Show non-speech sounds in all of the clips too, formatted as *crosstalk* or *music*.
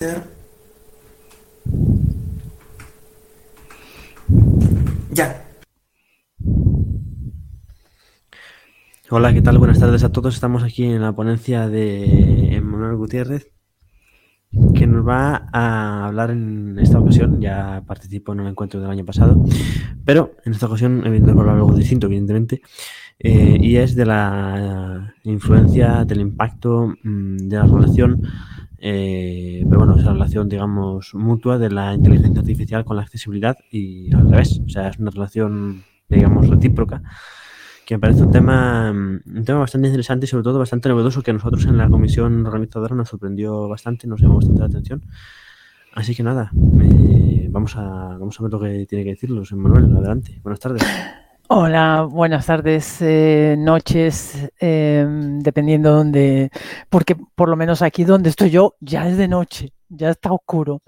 Ya. Hola, ¿qué tal? Buenas tardes a todos. Estamos aquí en la ponencia de Emanuel Gutiérrez, que nos va a hablar en esta ocasión. Ya participó en un encuentro del año pasado, pero en esta ocasión, evidentemente, algo distinto, evidentemente, eh, y es de la influencia, del impacto, mm, de la relación eh, pero bueno, esa relación, digamos, mutua de la inteligencia artificial con la accesibilidad y al revés. O sea, es una relación, digamos, recíproca, que me parece un tema, un tema bastante interesante y sobre todo bastante novedoso que a nosotros en la comisión organizadora nos sorprendió bastante, nos llamó bastante la atención. Así que nada, eh, vamos, a, vamos a ver lo que tiene que decirnos. Manuel, adelante. Buenas tardes. Hola, buenas tardes, eh, noches, eh, dependiendo dónde, porque por lo menos aquí donde estoy yo ya es de noche, ya está oscuro.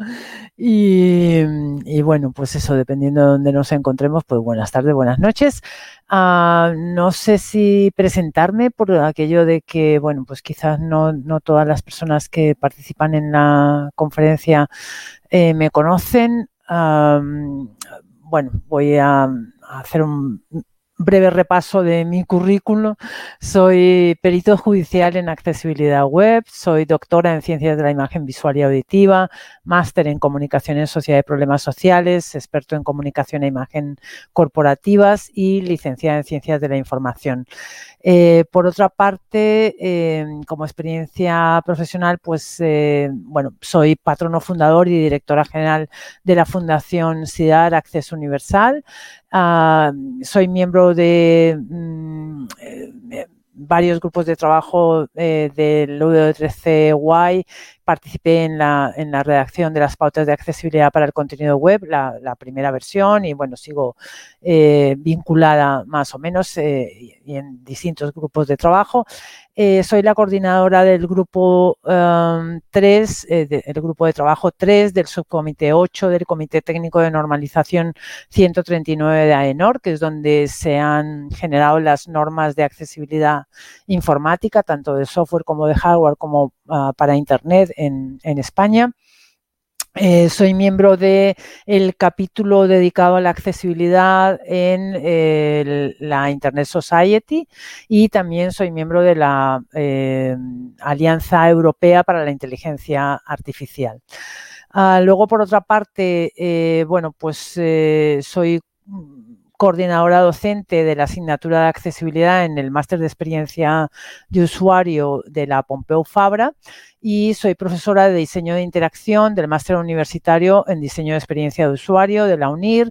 Y, bueno, pues eso, dependiendo de dónde nos encontremos, pues buenas tardes, buenas noches. Ah, no sé si presentarme por aquello de que, bueno, pues quizás no, no todas las personas que participan en la conferencia eh, me conocen. Ah, bueno, voy a hacer un breve repaso de mi currículum. Soy perito judicial en accesibilidad web, soy doctora en ciencias de la imagen visual y auditiva, máster en comunicación en sociedad de problemas sociales, experto en comunicación e imagen corporativas y licenciada en ciencias de la información. Eh, por otra parte, eh, como experiencia profesional, pues eh, bueno, soy patrono fundador y directora general de la Fundación CIDAR Acceso Universal. Soy miembro de mm, varios grupos de trabajo del UD13Y participé en la, en la redacción de las pautas de accesibilidad para el contenido web, la, primera versión, y bueno, sigo eh, vinculada más o menos eh, y en distintos grupos de trabajo. Eh, soy la coordinadora del grupo 3, um, del grupo de trabajo 3 del subcomité 8 del Comité Técnico de Normalización 139 de AENOR, que es donde se han generado las normas de accesibilidad informática, tanto de software como de hardware, como uh, para Internet en, España. Eh, soy miembro del el capítulo dedicado a la accesibilidad en la Internet Society y también soy miembro de la eh, Alianza Europea para la Inteligencia Artificial. Ah, luego, por otra parte, eh, bueno, pues soy coordinadora docente de la asignatura de accesibilidad en el máster de experiencia de usuario de la Pompeu Fabra y soy profesora de diseño de interacción del máster universitario en diseño de experiencia de usuario de la UNIR,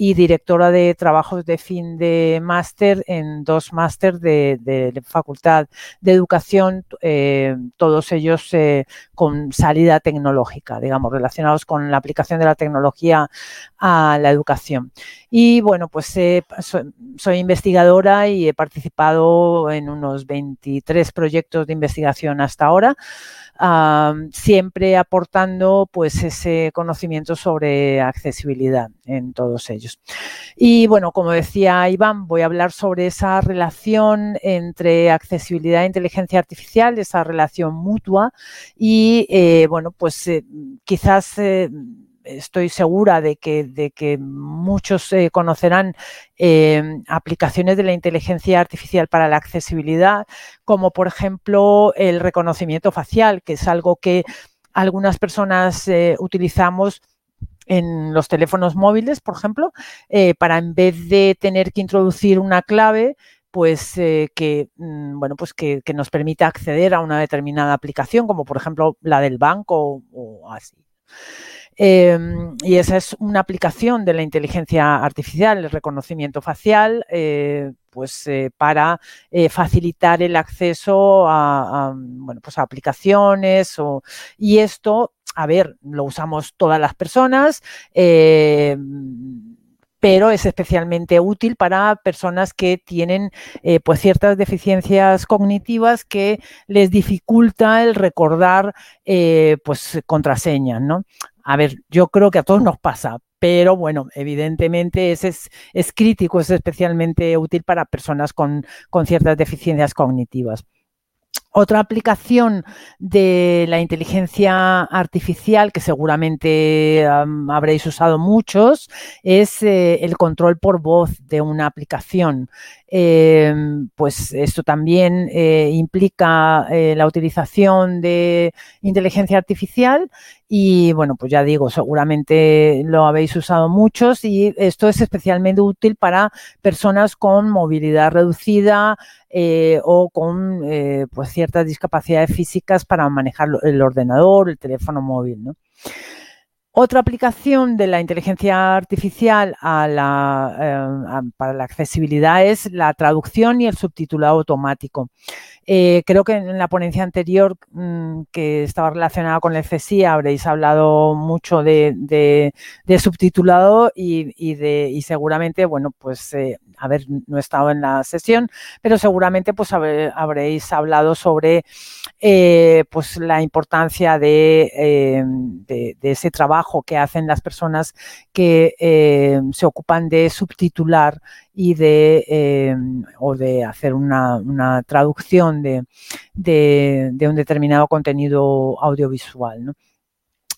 y directora de trabajos de fin de máster en dos máster de, Facultad de Educación, eh, todos ellos eh, con salida tecnológica, digamos, relacionados con la aplicación de la tecnología a la educación. Y bueno, pues soy, investigadora y he participado en unos 23 proyectos de investigación hasta ahora siempre aportando pues ese conocimiento sobre accesibilidad en todos ellos. Y bueno, como decía Iván, voy a hablar sobre esa relación entre accesibilidad e inteligencia artificial, esa relación mutua y eh, bueno, pues eh, quizás eh, estoy segura de que, muchos eh, conocerán eh, aplicaciones de la inteligencia artificial para la accesibilidad, como por ejemplo el reconocimiento facial, que es algo que algunas personas eh, utilizamos en los teléfonos móviles, por ejemplo, para en vez de tener que introducir una clave, pues que mm, bueno pues que, nos permita acceder a una determinada aplicación como por ejemplo la del banco o así Em, y esa es una aplicación de la inteligencia artificial, el reconocimiento facial, eh, pues eh, para eh, facilitar el acceso a, bueno, pues a aplicaciones y esto, a ver, lo usamos todas las personas pero es especialmente útil para personas que tienen pues ciertas deficiencias cognitivas que les dificulta el recordar pues contraseñas, ¿no? A ver, yo creo que a todos nos pasa, pero bueno, evidentemente ese es, crítico, es especialmente útil para personas con, ciertas deficiencias cognitivas. Otra aplicación de la inteligencia artificial que seguramente habréis usado muchos es eh, el control por voz de una aplicación. Em, pues esto también eh, implica eh, la utilización de inteligencia artificial y bueno, pues ya digo, seguramente lo habéis usado muchos y esto es especialmente útil para personas con movilidad reducida eh, o con pues ciertas discapacidades físicas para manejar el ordenador, el teléfono móvil, ¿no? Otra aplicación de la inteligencia artificial eh, para la accesibilidad es la traducción y el subtitulado automático. Eh, creo que en la ponencia anterior mm, que estaba relacionada con el CSI habréis hablado mucho de, subtitulado y, seguramente, bueno, pues eh, a ver, no he estado en la sesión, pero seguramente pues habréis hablado sobre eh, pues la importancia eh, de, ese trabajo que hacen las personas que se ocupan de subtitular y de o de hacer una, traducción de, de, un determinado contenido audiovisual.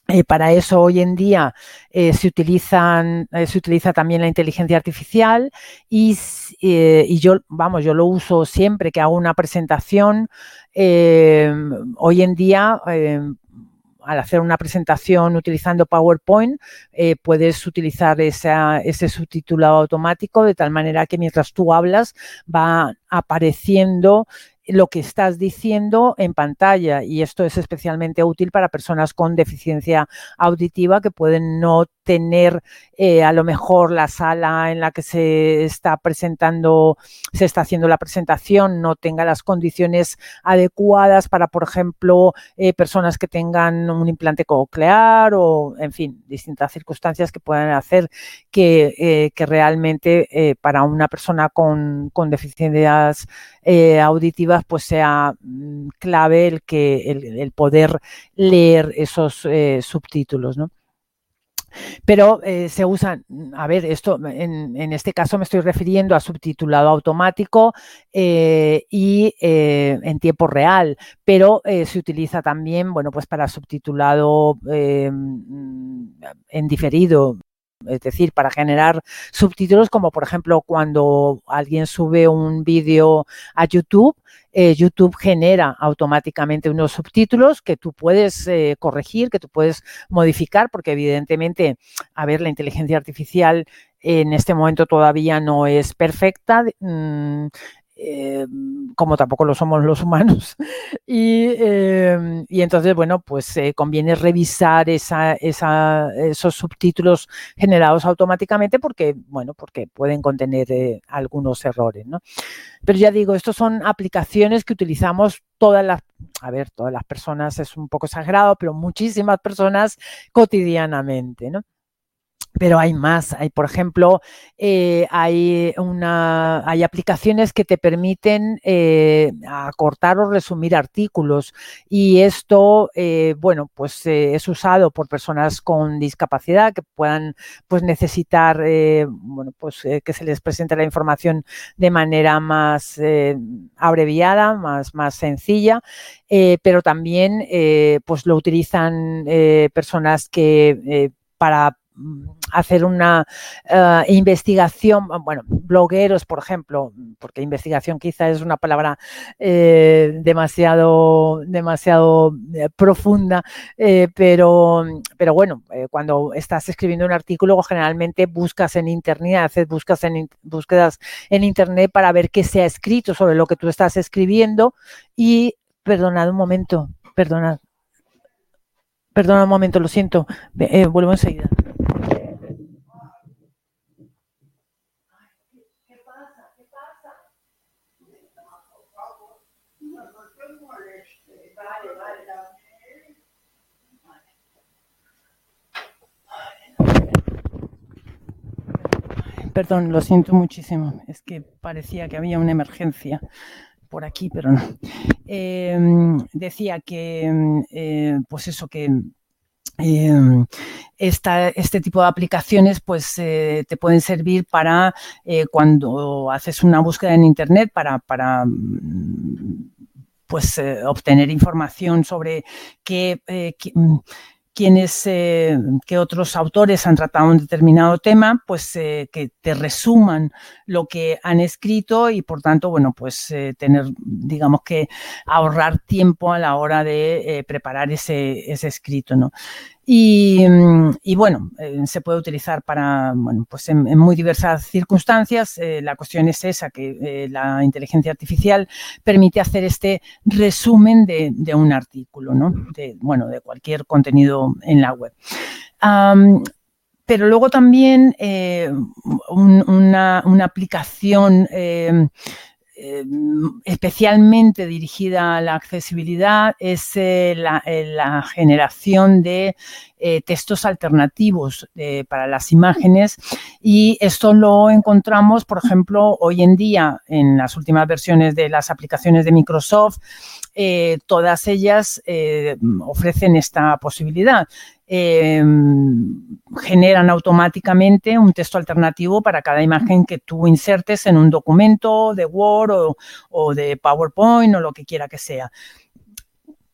Eh, para eso hoy en día eh, se, utilizan, eh, se utiliza también la inteligencia artificial y, yo, vamos, yo lo uso siempre que hago una presentación. hoy en día, al hacer una presentación utilizando PowerPoint, puedes utilizar ese subtitulado automático de tal manera que mientras tú hablas va apareciendo lo que estás diciendo en pantalla. Y esto es especialmente útil para personas con deficiencia auditiva que pueden no tener eh, a lo mejor la sala en la que se está presentando, se está haciendo la presentación, no tenga las condiciones adecuadas para, por ejemplo, eh, personas que tengan un implante coclear o, en fin, distintas circunstancias que puedan hacer que, eh, realmente para una persona con, deficiencias auditivas pues sea mm, clave el que el, poder leer esos subtítulos, ¿no? Pero eh, se usan, a ver, esto en, este caso me estoy refiriendo a subtitulado automático eh, y eh, en tiempo real, pero se utiliza también, bueno, pues para subtitulado en diferido, es decir, para generar subtítulos, como por ejemplo cuando alguien sube un vídeo a YouTube, eh, YouTube genera automáticamente unos subtítulos que tú puedes eh, corregir, que tú puedes modificar, porque evidentemente, a ver, la inteligencia artificial en este momento todavía no es perfecta. Eh, como tampoco lo somos los humanos. *laughs* Eh, y, entonces, bueno, pues eh, conviene revisar esa, esos subtítulos generados automáticamente porque, bueno, porque pueden contener algunos errores, ¿no? Pero ya digo, estos son aplicaciones que utilizamos todas las, a ver, todas las personas es un poco exagerado, pero muchísimas personas cotidianamente, ¿no? Pero hay más. Hay, por ejemplo, eh, hay, una, hay aplicaciones que te permiten eh, acortar o resumir artículos y esto, eh, bueno, pues es usado por personas con discapacidad que puedan pues necesitar, bueno, pues que se les presente la información de manera más abreviada, más, más sencilla, pero también pues lo utilizan personas que para hacer una eh, investigación, bueno, blogueros, por ejemplo, porque investigación quizá es una palabra eh, demasiado, demasiado eh, profunda, pero, pero bueno, cuando estás escribiendo un artículo, generalmente buscas en internet, haces buscas en, búsquedas en internet para ver qué se ha escrito sobre lo que tú estás escribiendo y, perdonad un momento, perdonad. Perdona un momento, lo siento. vuelvo enseguida. Perdón, lo siento muchísimo. Es que parecía que había una emergencia por aquí, pero no. Em, decía que, eh, pues eso, que em, este tipo de aplicaciones pues eh, te pueden servir para eh, cuando haces una búsqueda en internet para, para pues obtener información sobre qué, mm, quienes, eh, que otros autores han tratado un determinado tema, pues eh, que te resuman lo que han escrito y por tanto, bueno, pues eh, tener, digamos que ahorrar tiempo a la hora de preparar ese, ese escrito, ¿no? Mm, y, bueno, eh, se puede utilizar para, bueno, pues en, muy diversas circunstancias. Eh, la cuestión es esa, que eh, la inteligencia artificial permite hacer este resumen de, un artículo, ¿no? De, bueno, de cualquier contenido en la web. pero luego también una, una, aplicación especialmente dirigida a la accesibilidad es eh, eh, la, generación de textos alternativos para las imágenes y esto lo encontramos, por ejemplo, hoy en día en las últimas versiones de las aplicaciones de Microsoft, todas ellas ofrecen esta posibilidad. Em, generan automáticamente un texto alternativo para cada imagen que tú insertes en un documento de Word o, de PowerPoint o lo que quiera que sea.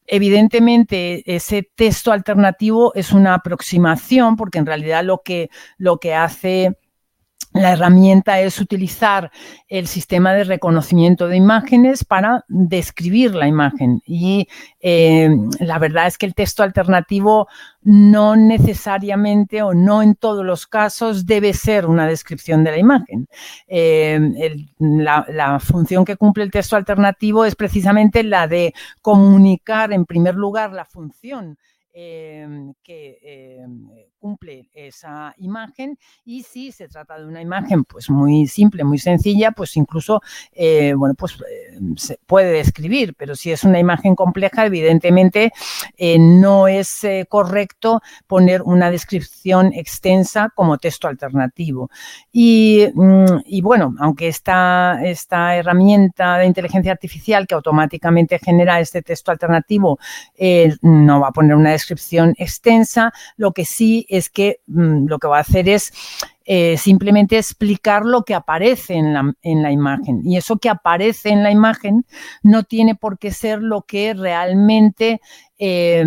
Evidentemente, ese texto alternativo es una aproximación porque en realidad lo que, lo que hace la herramienta es utilizar el sistema de reconocimiento de imágenes para describir la imagen. Y eh, la verdad es que el texto alternativo no necesariamente o no en todos los casos debe ser una descripción de la imagen. Eh, la, función que cumple el texto alternativo es precisamente la de comunicar en primer lugar la función Em, que cumple esa imagen y si se trata de una imagen pues muy simple, muy sencilla, pues incluso eh, bueno pues em, se puede describir, pero si es una imagen compleja evidentemente eh, no es eh, correcto poner una descripción extensa como texto alternativo. Y, mm, y bueno, aunque esta, esta herramienta de inteligencia artificial que automáticamente genera este texto alternativo no va a poner una descripción extensa, lo que sí es que mm, lo que va a hacer es eh, simplemente explicar lo que aparece en la, en la, imagen. Y eso que aparece en la imagen no tiene por qué ser lo que realmente eh,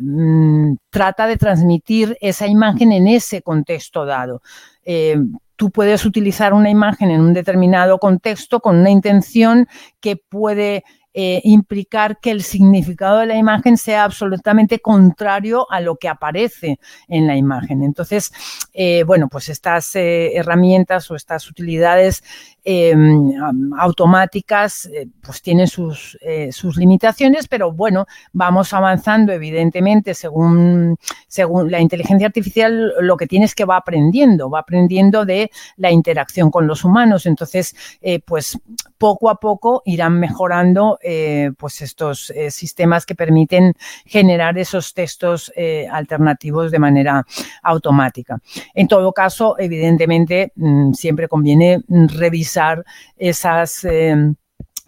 mm, trata de transmitir esa imagen en ese contexto dado. Em, tú puedes utilizar una imagen en un determinado contexto con una intención que puede eh, implicar que el significado de la imagen sea absolutamente contrario a lo que aparece en la imagen. Entonces, eh, bueno, pues estas eh, herramientas o estas utilidades Em, automáticas, eh, pues tienen sus, eh, sus, limitaciones, pero bueno, vamos avanzando evidentemente según, según la inteligencia artificial, lo que tiene es que va aprendiendo, va aprendiendo de la interacción con los humanos. Entonces, eh, pues poco a poco irán mejorando pues estos sistemas que permiten generar esos textos alternativos de manera automática. En todo caso, evidentemente, mm, siempre conviene revisar esas... Em,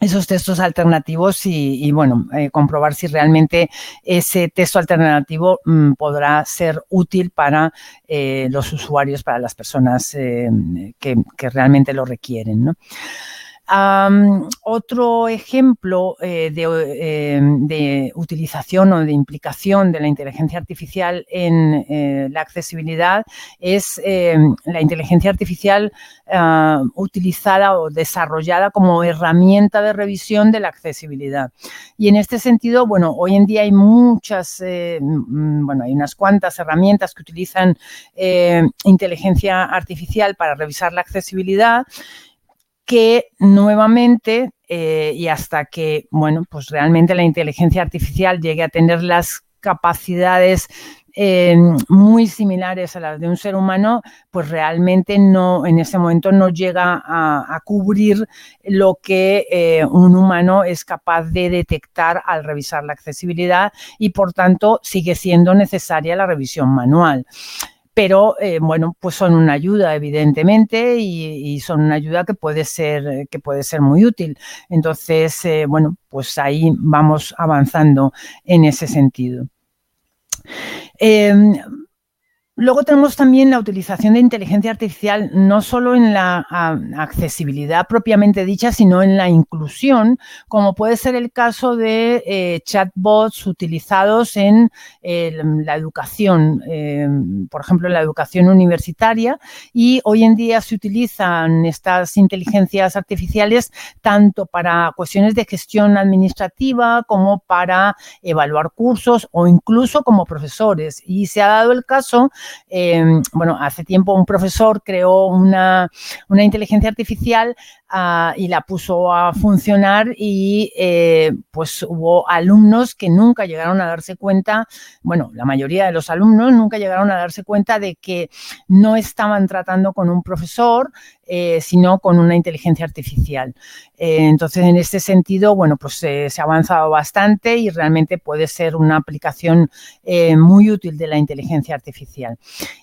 esos textos alternativos y, bueno, eh, comprobar si realmente ese texto alternativo mm, podrá ser útil para eh, los usuarios, para las personas que, realmente lo requieren. Otro ejemplo eh, eh, de, utilización o de implicación de la inteligencia artificial en eh, la accesibilidad es la inteligencia artificial utilizada o desarrollada como herramienta de revisión de la accesibilidad. Y en este sentido, bueno, hoy en día hay muchas, bueno, hay unas cuantas herramientas que utilizan inteligencia artificial para revisar la accesibilidad que nuevamente, eh, y hasta que, bueno, pues realmente la inteligencia artificial llegue a tener las capacidades eh, muy similares a las de un ser humano, pues realmente no, en ese momento no llega a, cubrir lo que eh, un humano es capaz de detectar al revisar la accesibilidad y por tanto sigue siendo necesaria la revisión manual pero eh, bueno, pues son una ayuda, evidentemente, y, son una ayuda que puede ser, que puede ser muy útil. Entonces, eh, bueno, pues ahí vamos avanzando en ese sentido. Em, Luego tenemos también la utilización de inteligencia artificial no solo en la accesibilidad propiamente dicha, sino en la inclusión, como puede ser el caso de eh, chatbots utilizados en la educación, eh, por ejemplo, en la educación universitaria. Y hoy en día se utilizan estas inteligencias artificiales tanto para cuestiones de gestión administrativa como para evaluar cursos o incluso como profesores. Y se ha dado el caso Em, bueno, hace tiempo un profesor creó una, inteligencia artificial ah, y la puso a funcionar y eh, pues hubo alumnos que nunca llegaron a darse cuenta, bueno, la mayoría de los alumnos nunca llegaron a darse cuenta de que no estaban tratando con un profesor, eh, sino con una inteligencia artificial. Eh, entonces, en este sentido, bueno, pues se ha avanzado bastante y realmente puede ser una aplicación muy útil de la inteligencia artificial.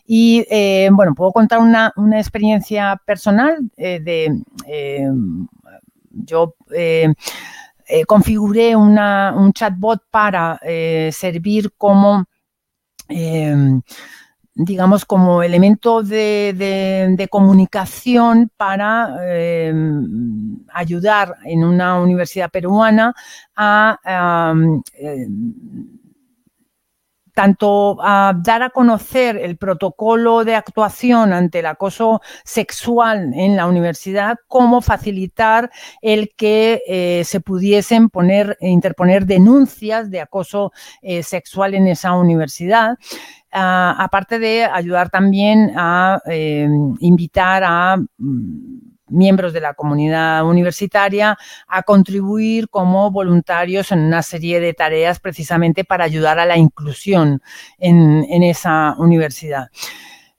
Y bueno, puedo contar una, experiencia personal de yo configuré un chatbot para servir como digamos, como elemento de, comunicación para ayudar en una universidad peruana a tanto a dar a conocer el protocolo de actuación ante el acoso sexual en la universidad, como facilitar el que eh, se pudiesen poner, interponer denuncias de acoso eh, sexual en esa universidad. Ah, aparte de ayudar también a eh, invitar a mm, miembros de la comunidad universitaria a contribuir como voluntarios en una serie de tareas precisamente para ayudar a la inclusión en, en esa universidad.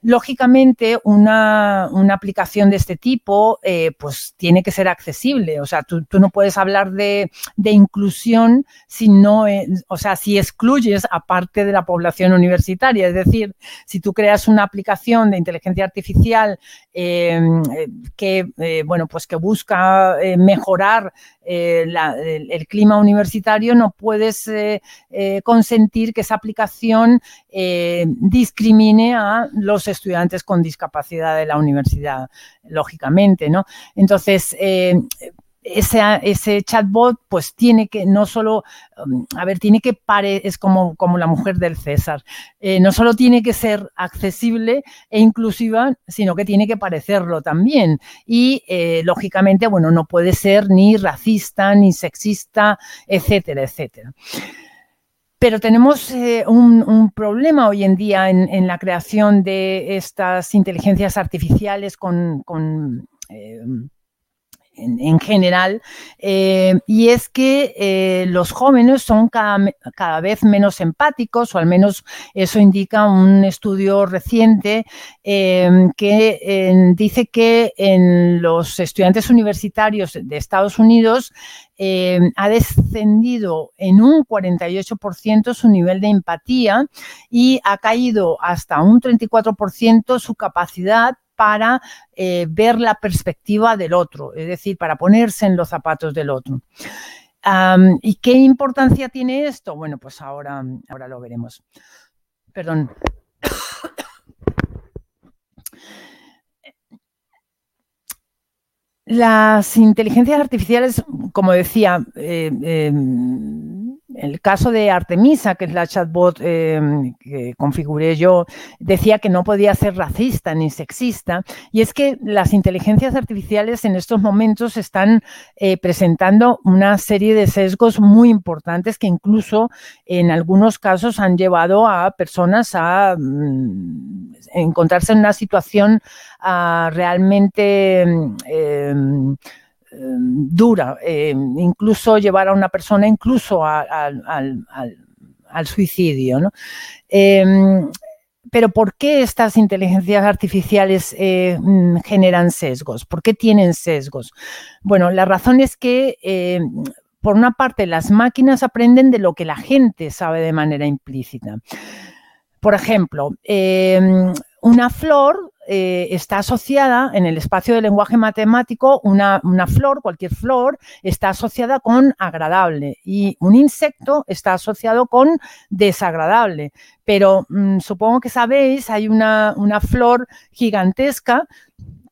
Lógicamente, una, aplicación de este tipo, eh, pues tiene que ser accesible. O sea, tú, no puedes hablar de, inclusión si no, o sea, si excluyes a parte de la población universitaria. Es decir, si tú creas una aplicación de inteligencia artificial em, eh, que, eh, bueno, pues que busca mejorar el, el, clima universitario, no puedes consentir que esa aplicación discrimine a los estudiantes con discapacidad de la universidad, lógicamente, ¿no? Entonces, eh, ese, ese, chatbot pues tiene que no solo, um, a ver, tiene que pare, es como, como la mujer del César, eh, no solo tiene que ser accesible e inclusiva, sino que tiene que parecerlo también. Y eh, lógicamente, bueno, no puede ser ni racista, ni sexista, etcétera, etcétera. Pero tenemos eh, un, problema hoy en día en, la creación de estas inteligencias artificiales con, eh, en, general, eh, y es que los jóvenes son cada, vez menos empáticos, o al menos eso indica un estudio reciente que dice que en los estudiantes universitarios de Estados Unidos eh, ha descendido en un 48% su nivel de empatía y ha caído hasta un 34% su capacidad para eh, ver la perspectiva del otro, es decir, para ponerse en los zapatos del otro. ¿Y qué importancia tiene esto? Bueno, pues ahora, ahora lo veremos. Perdón. Las inteligencias artificiales, como decía, eh, em, el caso de Artemisa, que es la chatbot em, que configuré yo, decía que no podía ser racista ni sexista. Y es que las inteligencias artificiales en estos momentos están eh, presentando una serie de sesgos muy importantes que incluso en algunos casos han llevado a personas a mm, encontrarse en una situación ah, realmente em, dura, eh, incluso llevar a una persona incluso al, suicidio. Em, pero ¿por qué estas inteligencias artificiales eh, mm, generan sesgos? ¿Por qué tienen sesgos? Bueno, la razón es que, por una parte, las máquinas aprenden de lo que la gente sabe de manera implícita. Por ejemplo, em, una flor eh, está asociada en el espacio del lenguaje matemático, una, una, flor, cualquier flor, está asociada con agradable y un insecto está asociado con desagradable. Pero mm, supongo que sabéis, hay una, una flor gigantesca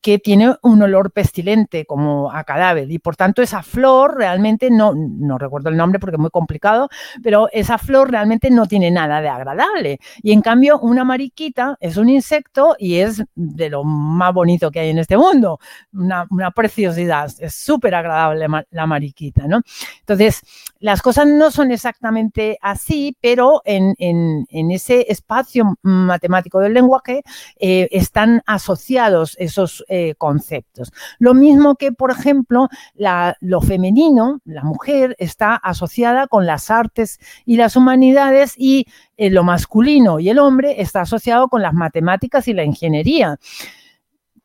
que tiene un olor pestilente como a cadáver y por tanto esa flor realmente no, no recuerdo el nombre porque es muy complicado, pero esa flor realmente no tiene nada de agradable y en cambio una mariquita es un insecto y es de lo más bonito que hay en este mundo, una, una preciosidad, es súper agradable la mariquita, ¿no? Entonces, las cosas no son exactamente así, pero en, en, ese espacio matemático del lenguaje eh, están asociados esos eh, conceptos. Lo mismo que, por ejemplo, la, lo femenino, la mujer, está asociada con las artes y las humanidades y eh, lo masculino y el hombre está asociado con las matemáticas y la ingeniería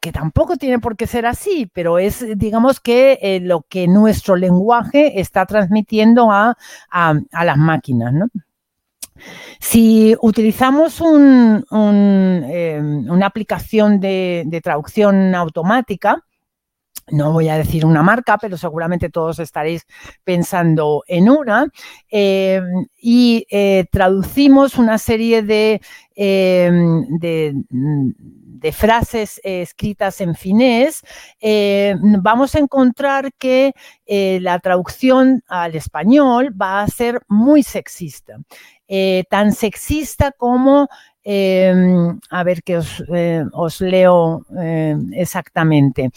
que tampoco tiene por qué ser así, pero es, digamos, que eh, lo que nuestro lenguaje está transmitiendo a, a, a las máquinas, ¿no? Si utilizamos eh, una aplicación de, traducción automática, no voy a decir una marca, pero seguramente todos estaréis pensando en una, eh, y eh, traducimos una serie de, de frases eh, escritas en finés, vamos a encontrar que eh, la traducción al español va a ser muy sexista. Tan sexista como, em, a ver que os, os leo exactamente,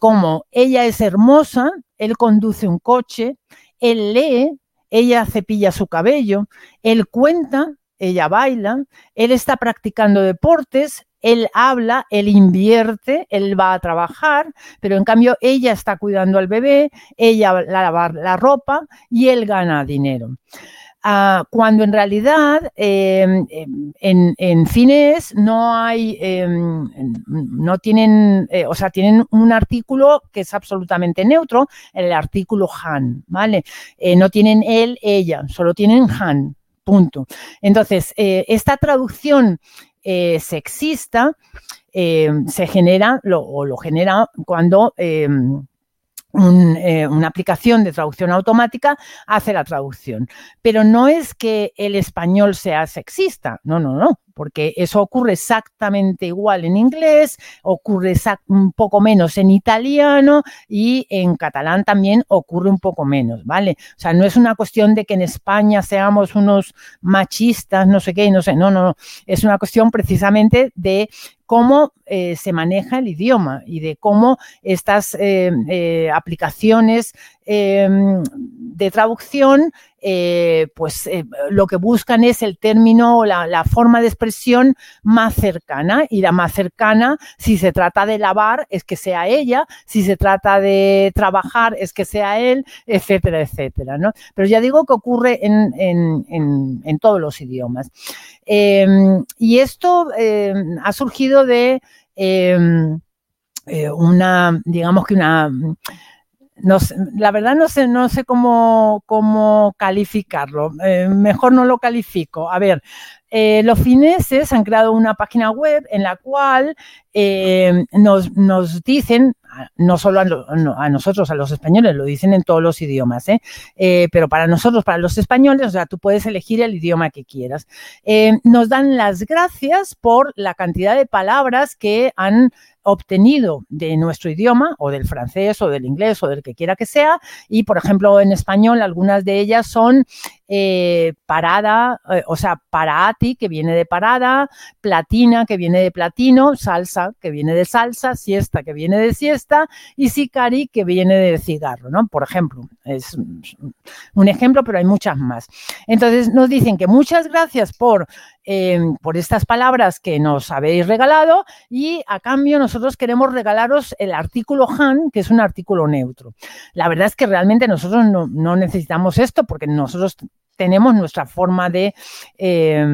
como ella es hermosa, él conduce un coche, él lee, ella cepilla su cabello, él cuenta, ella baila, él está practicando deportes, él habla, él invierte, él va a trabajar, pero en cambio ella está cuidando al bebé, ella va a lavar la ropa y él gana dinero. Uh, cuando en realidad eh, en, en, fines no hay, eh, no tienen, eh, o sea, tienen un artículo que es absolutamente neutro, el artículo han, ¿vale? Eh, no tienen él, ella, solo tienen han, punto. Entonces, eh, esta traducción sexista se genera o lo genera cuando un, eh, una aplicación de traducción automática hace la traducción. Pero no es que el español sea sexista, no, no, no porque eso ocurre exactamente igual en inglés, ocurre un poco menos en italiano y en catalán también ocurre un poco menos, ¿vale? O sea, no es una cuestión de que en España seamos unos machistas, no sé qué, no sé, no, no, no. es una cuestión precisamente de cómo eh, se maneja el idioma y de cómo estas eh, eh, aplicaciones em, de traducción eh, pues eh, lo que buscan es el término, la, la, forma de expresión más cercana y la más cercana, si se trata de lavar, es que sea ella, si se trata de trabajar, es que sea él, etcétera, etcétera, ¿no? Pero ya digo que ocurre en, todos los idiomas. Eh, y esto em, ha surgido de em, eh, una, digamos que una no sé, la verdad no sé, no sé cómo, cómo calificarlo. Eh, mejor no lo califico. A ver, eh, los fineses han creado una página web en la cual eh, nos, nos, dicen, no solo a, a, nosotros, a los españoles, lo dicen en todos los idiomas, pero para nosotros, para los españoles, o sea, tú puedes elegir el idioma que quieras. Nos dan las gracias por la cantidad de palabras que han obtenido de nuestro idioma o del francés o del inglés o del que quiera que sea. Y por ejemplo en español algunas de ellas son eh, parada, eh, o sea, parati, que viene de parada, platina, que viene de platino, salsa, que viene de salsa, siesta, que viene de siesta, y sicari, que viene de cigarro, ¿no? Por ejemplo, es un ejemplo, pero hay muchas más. Entonces nos dicen que muchas gracias por, eh, por estas palabras que nos habéis regalado y a cambio nosotros queremos regalaros el artículo Han, que es un artículo neutro. La verdad es que realmente nosotros no, no necesitamos esto porque nosotros tenemos nuestra forma de, eh,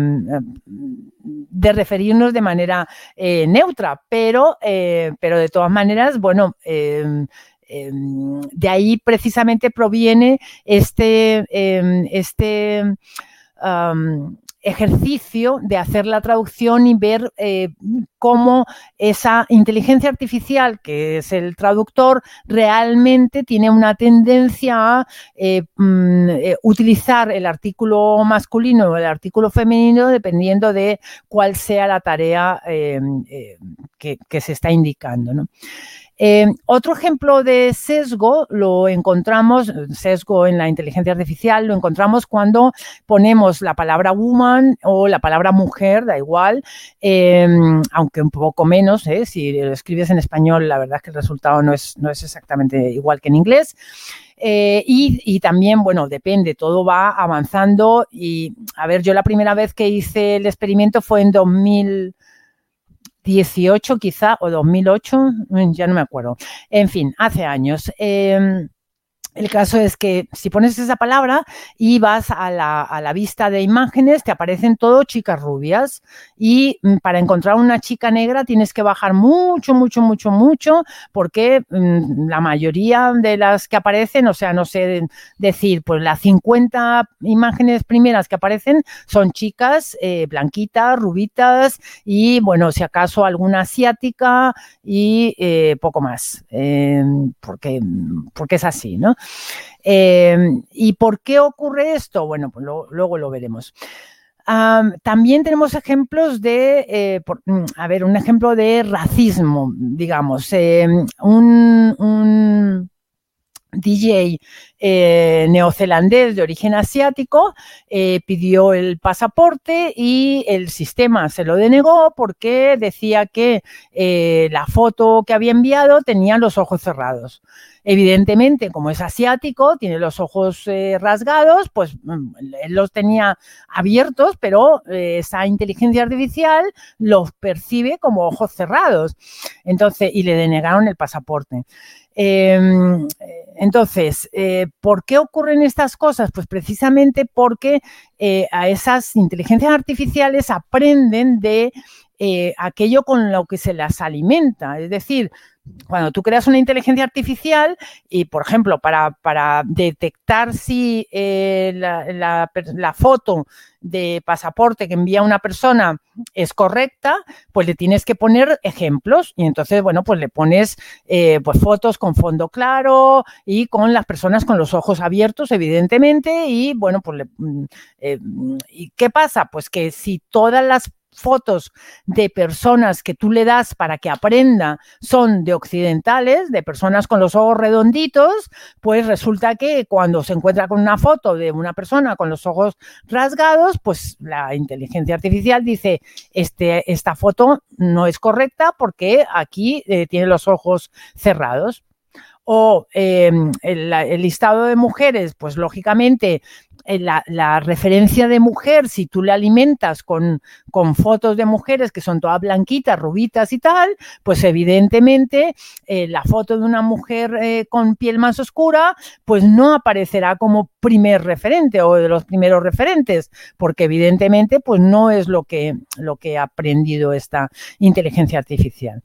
de referirnos de manera eh, neutra, pero, eh, pero de todas maneras, bueno, em, em, de ahí precisamente proviene este, em, este ejercicio de hacer la traducción y ver eh, cómo esa inteligencia artificial, que es el traductor, realmente tiene una tendencia a eh, mm, eh, utilizar el artículo masculino o el artículo femenino dependiendo de cuál sea la tarea que, que, se está indicando. ¿no? Eh, otro ejemplo de sesgo lo encontramos, sesgo en la inteligencia artificial, lo encontramos cuando ponemos la palabra woman o la palabra mujer, da igual, eh, aunque un poco menos, ¿eh? si lo escribes en español, la verdad es que el resultado no es, no es exactamente igual que en inglés. y, y, también, bueno, depende, todo va avanzando. Y a ver, yo la primera vez que hice el experimento fue en 2000. 18 quizá o 2008, mm, ya no me acuerdo. En fin, hace años. Eh, el caso es que si pones esa palabra y vas a la, vista de imágenes, te aparecen todo chicas rubias. Y mm, para encontrar una chica negra tienes que bajar mucho, mucho, mucho, mucho, porque mmm, la mayoría de las que aparecen, o sea, no sé decir, pues las 50 imágenes primeras que aparecen son chicas eh, blanquitas, rubitas y, bueno, si acaso alguna asiática y eh, poco más, eh, porque, porque es así, ¿no? Eh, ¿Y por qué ocurre esto? Bueno, pues luego lo veremos. También tenemos ejemplos de, eh, por, mm, a ver, un ejemplo de racismo, digamos, un, un DJ eh, neozelandés de origen asiático eh, pidió el pasaporte y el sistema se lo denegó porque decía que eh, la foto que había enviado tenía los ojos cerrados. Evidentemente, como es asiático, tiene los ojos rasgados, pues mm, él los tenía abiertos, pero esa inteligencia artificial los percibe como ojos cerrados. Entonces, y le denegaron el pasaporte. Em, entonces, eh, ¿por qué ocurren estas cosas? Pues precisamente porque eh, a esas inteligencias artificiales aprenden de eh, aquello con lo que se las alimenta. Es decir, cuando tú creas una inteligencia artificial y, por ejemplo, para, detectar si eh, la, foto de pasaporte que envía una persona es correcta, pues le tienes que poner ejemplos y entonces, bueno, pues le pones eh, pues fotos con fondo claro y con las personas con los ojos abiertos, evidentemente, y bueno, pues le, mm, ¿y qué pasa? Pues que si todas las fotos de personas que tú le das para que aprenda son de occidentales, de personas con los ojos redonditos, pues resulta que cuando se encuentra con una foto de una persona con los ojos rasgados, pues la inteligencia artificial dice, este, esta foto no es correcta porque aquí eh, tiene los ojos cerrados o eh, el, listado de mujeres, pues lógicamente eh, la, la, referencia de mujer, si tú le alimentas con, con, fotos de mujeres que son todas blanquitas, rubitas y tal, pues evidentemente eh, la foto de una mujer eh, con piel más oscura, pues no aparecerá como primer referente o de los primeros referentes, porque evidentemente pues no es lo que, lo que ha aprendido esta inteligencia artificial.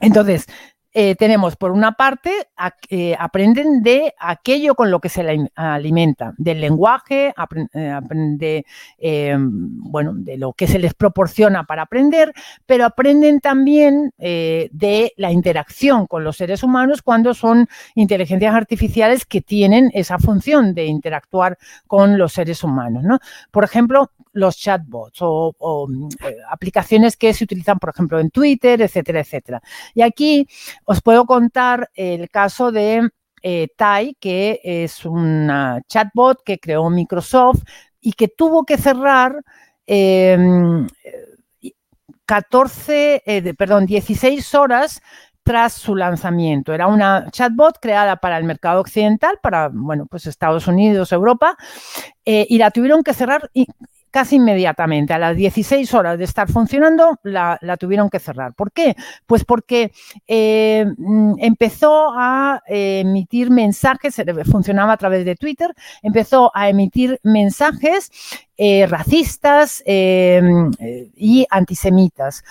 Entonces, eh, tenemos por una parte, a, eh, aprenden de aquello con lo que se la alimenta, del lenguaje, eh, aprende, eh, bueno, de lo que se les proporciona para aprender, pero aprenden también de la interacción con los seres humanos cuando son inteligencias artificiales que tienen esa función de interactuar con los seres humanos. ¿no? Por ejemplo, los chatbots o, eh, aplicaciones que se utilizan, por ejemplo, en Twitter, etcétera, etcétera. Y aquí os puedo contar el caso de eh, Tai, que es una chatbot que creó Microsoft y que tuvo que cerrar eh, 14, eh, perdón, 16 horas tras su lanzamiento. Era una chatbot creada para el mercado occidental, para, bueno, pues Estados Unidos, Europa, eh, y la tuvieron que cerrar casi inmediatamente. A las 16 horas de estar funcionando, la, la tuvieron que cerrar. ¿Por qué? Pues porque eh, empezó a eh, emitir mensajes, funcionaba a través de Twitter, empezó a emitir mensajes eh, racistas eh, y antisemitas,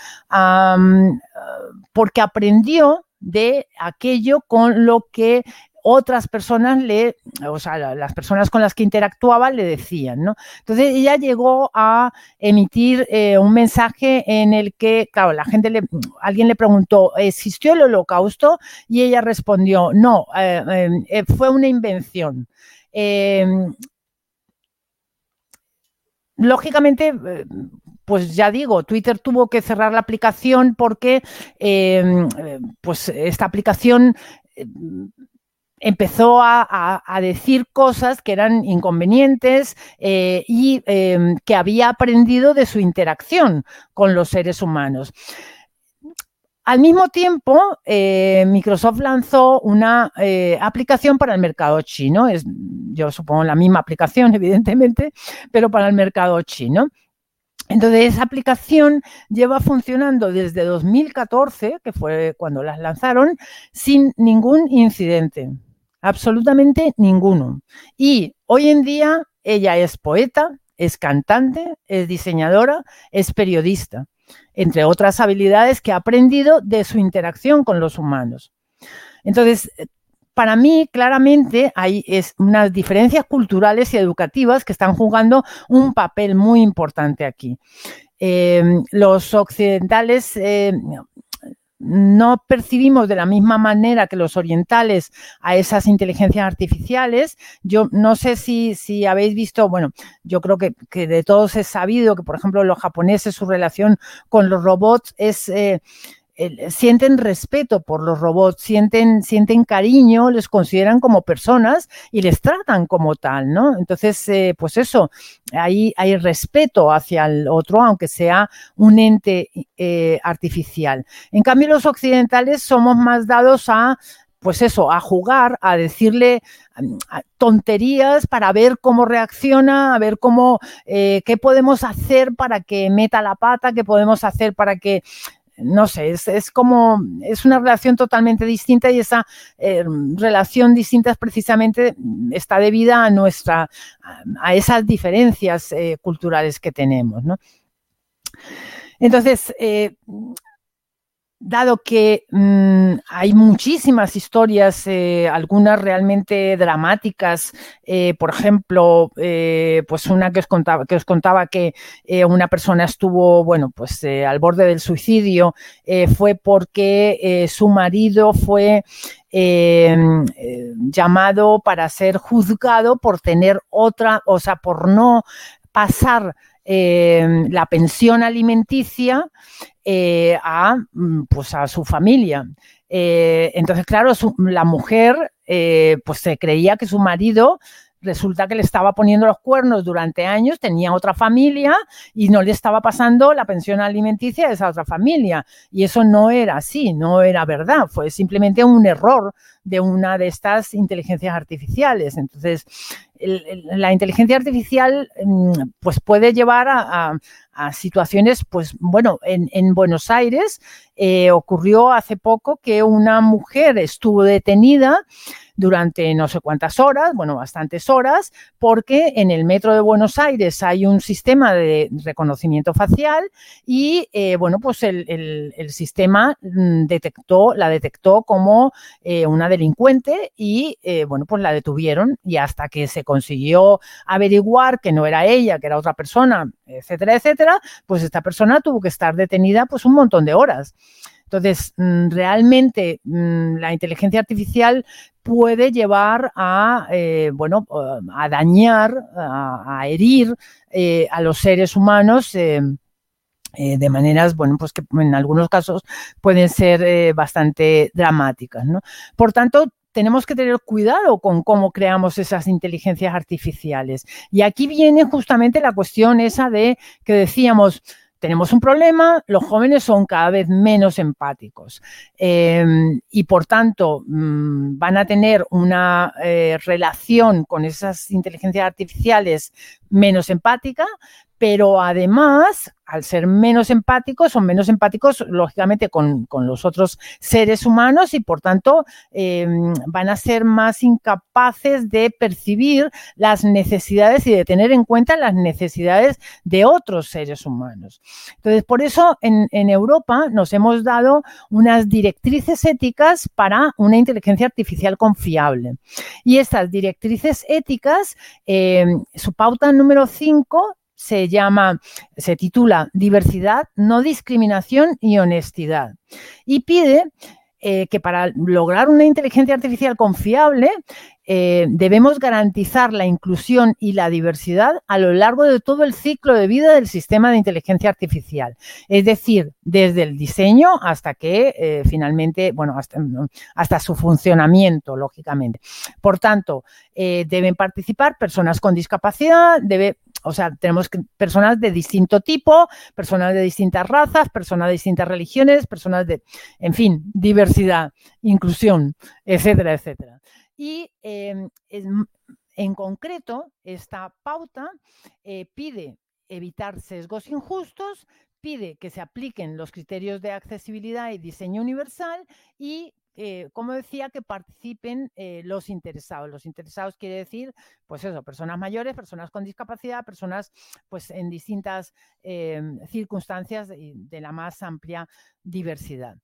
porque aprendió de aquello con lo que otras personas le, o sea, las personas con las que interactuaba le decían, ¿no? Entonces ella llegó a emitir eh, un mensaje en el que, claro, la gente le, alguien le preguntó, ¿existió el holocausto? Y ella respondió, no, eh, eh, fue una invención. lógicamente, pues ya digo, Twitter tuvo que cerrar la aplicación porque pues esta aplicación empezó a, decir cosas que eran inconvenientes eh, y em, que había aprendido de su interacción con los seres humanos. Al mismo tiempo, eh, Microsoft lanzó una eh, aplicación para el mercado chino. Es, yo supongo la misma aplicación, *laughs* evidentemente, pero para el mercado chino. Entonces, esa aplicación lleva funcionando desde 2014, que fue cuando las lanzaron, sin ningún incidente. Absolutamente ninguno. Y hoy en día ella es poeta, es cantante, es diseñadora, es periodista, entre otras habilidades que ha aprendido de su interacción con los humanos. Entonces, para mí, claramente, hay unas diferencias culturales y educativas que están jugando un papel muy importante aquí. Eh, los occidentales eh, no percibimos de la misma manera que los orientales a esas inteligencias artificiales. Yo no sé si, si habéis visto, bueno, yo creo que, de todos es sabido que, por ejemplo, los japoneses, su relación con los robots es... Eh, sienten respeto por los robots, sienten, sienten cariño, les consideran como personas y les tratan como tal, ¿no? Entonces, eh, pues eso, hay, hay respeto hacia el otro, aunque sea un ente eh, artificial. En cambio, los occidentales somos más dados a pues eso, a jugar, a decirle mm, tonterías para ver cómo reacciona, a ver cómo, eh, qué podemos hacer para que meta la pata, qué podemos hacer para que no sé, es, como, es una relación totalmente distinta y esa eh, relación distinta es precisamente está debida a nuestra, a, esas diferencias eh, culturales que tenemos, ¿no? Entonces, eh, dado que mm, hay muchísimas historias, eh, algunas realmente dramáticas, eh, por ejemplo, eh, pues una que os contaba que, os contaba que una persona estuvo, bueno, pues al borde del suicidio, fue porque su marido fue llamado para ser juzgado por tener otra, o sea, por no pasar la pensión alimenticia eh, a, mm, pues a su familia. Eh, entonces, claro, la mujer eh, pues se creía que su marido resulta que le estaba poniendo los cuernos durante años, tenía otra familia y no le estaba pasando la pensión alimenticia a esa otra familia. Y eso no era así, no era verdad, fue simplemente un error de una de estas inteligencias artificiales. Entonces, la inteligencia artificial mm, pues puede llevar a, situaciones, pues bueno, en, Buenos Aires eh, ocurrió hace poco que una mujer estuvo detenida durante no sé cuántas horas, bueno, bastantes horas, porque en el metro de Buenos Aires hay un sistema de reconocimiento facial y, eh, bueno, pues el, sistema mm, detectó, la detectó como eh, una delincuente y, bueno, pues la detuvieron y hasta que se consiguió averiguar que no era ella, que era otra persona, etcétera, etcétera, pues esta persona tuvo que estar detenida pues un montón de horas. Entonces, mm, realmente mm, la inteligencia artificial puede llevar a, eh, bueno, a dañar, a, herir eh, a los seres humanos. Eh, de maneras, bueno, pues que en algunos casos pueden ser bastante dramáticas, ¿no? Por tanto, tenemos que tener cuidado con cómo creamos esas inteligencias artificiales. Y aquí viene justamente la cuestión esa de que decíamos, tenemos un problema, los jóvenes son cada vez menos empáticos em, y por tanto mm, van a tener una eh, relación con esas inteligencias artificiales menos empática, pero además, al ser menos empáticos, son menos empáticos, lógicamente, con, los otros seres humanos y, por tanto, em, van a ser más incapaces de percibir las necesidades y de tener en cuenta las necesidades de otros seres humanos. Entonces, por eso en, Europa nos hemos dado unas directrices éticas para una inteligencia artificial confiable. Y estas directrices éticas, em, su pauta número 5 se llama, se titula Diversidad, no discriminación y honestidad. Y pide eh, que para lograr una inteligencia artificial confiable eh, debemos garantizar la inclusión y la diversidad a lo largo de todo el ciclo de vida del sistema de inteligencia artificial. Es decir, desde el diseño hasta que eh, finalmente, bueno, hasta, hasta, su funcionamiento, lógicamente. Por tanto, deben participar personas con discapacidad, debe, o sea, tenemos personas de distinto tipo, personas de distintas razas, personas de distintas religiones, personas de, en fin, diversidad, inclusión, etcétera, etcétera. Y em, en concreto, esta pauta eh, pide evitar sesgos injustos, pide que se apliquen los criterios de accesibilidad y diseño universal y eh, como decía, que participen eh, los interesados. Los interesados quiere decir, pues eso, personas mayores, personas con discapacidad, personas pues en distintas eh, circunstancias de, la más amplia diversidad.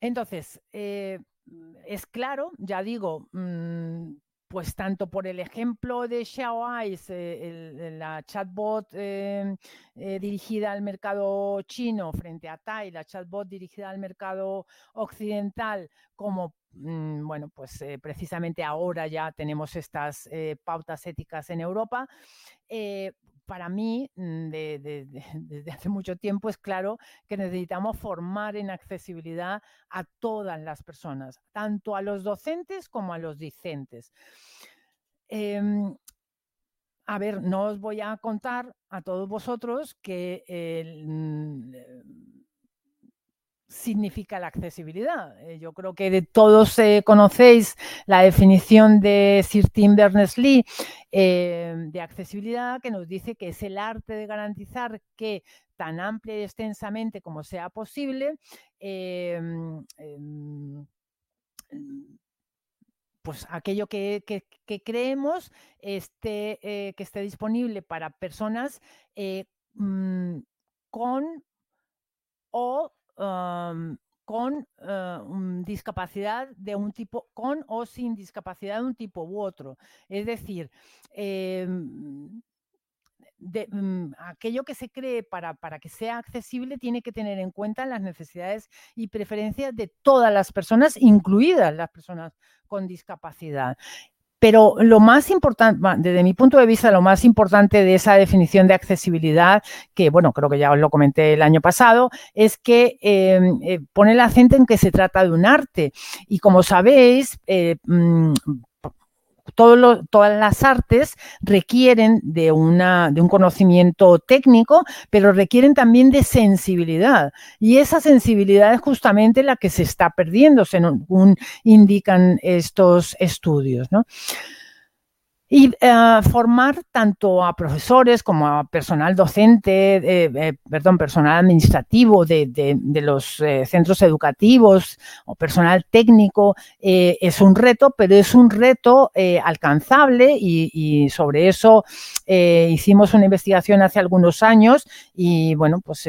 Entonces, es claro, ya digo, mm, pues tanto por el ejemplo de Xiaoai, eh, la chatbot eh, eh, dirigida al mercado chino frente a Tai, la chatbot dirigida al mercado occidental, como mm, bueno, pues precisamente ahora ya tenemos estas pautas éticas en Europa para mí, mm, *laughs* desde hace mucho tiempo, es claro que necesitamos formar en accesibilidad a todas las personas, tanto a los docentes como a los discentes. Em, a ver, no os voy a contar a todos vosotros que mm, significa la accesibilidad. Eh, yo creo que de todos eh, conocéis la definición de Sir Tim Berners-Lee eh, de accesibilidad, que nos dice que es el arte de garantizar que tan amplia y extensamente como sea posible, em, pues aquello que, creemos esté, que esté disponible para personas mm, con o con eh, discapacidad de un tipo, con o sin discapacidad de un tipo u otro. Es decir, em, mm, aquello que se cree para, para, que sea accesible tiene que tener en cuenta las necesidades y preferencias de todas las personas, incluidas las personas con discapacidad. Pero lo más importante, desde mi punto de vista, lo más importante de esa definición de accesibilidad, que bueno, creo que ya os lo comenté el año pasado, es que em, eh, pone el acento en que se trata de un arte. Y como sabéis, eh, todas las artes requieren de, una, de un conocimiento técnico, pero requieren también de sensibilidad. Y esa sensibilidad es justamente la que se está perdiendo, según indican estos estudios. Y eh, formar tanto a profesores como a personal docente, eh, eh, perdón, personal administrativo de, los centros educativos o personal técnico es un reto, pero es un reto alcanzable y, sobre eso hicimos una investigación hace algunos años y bueno, pues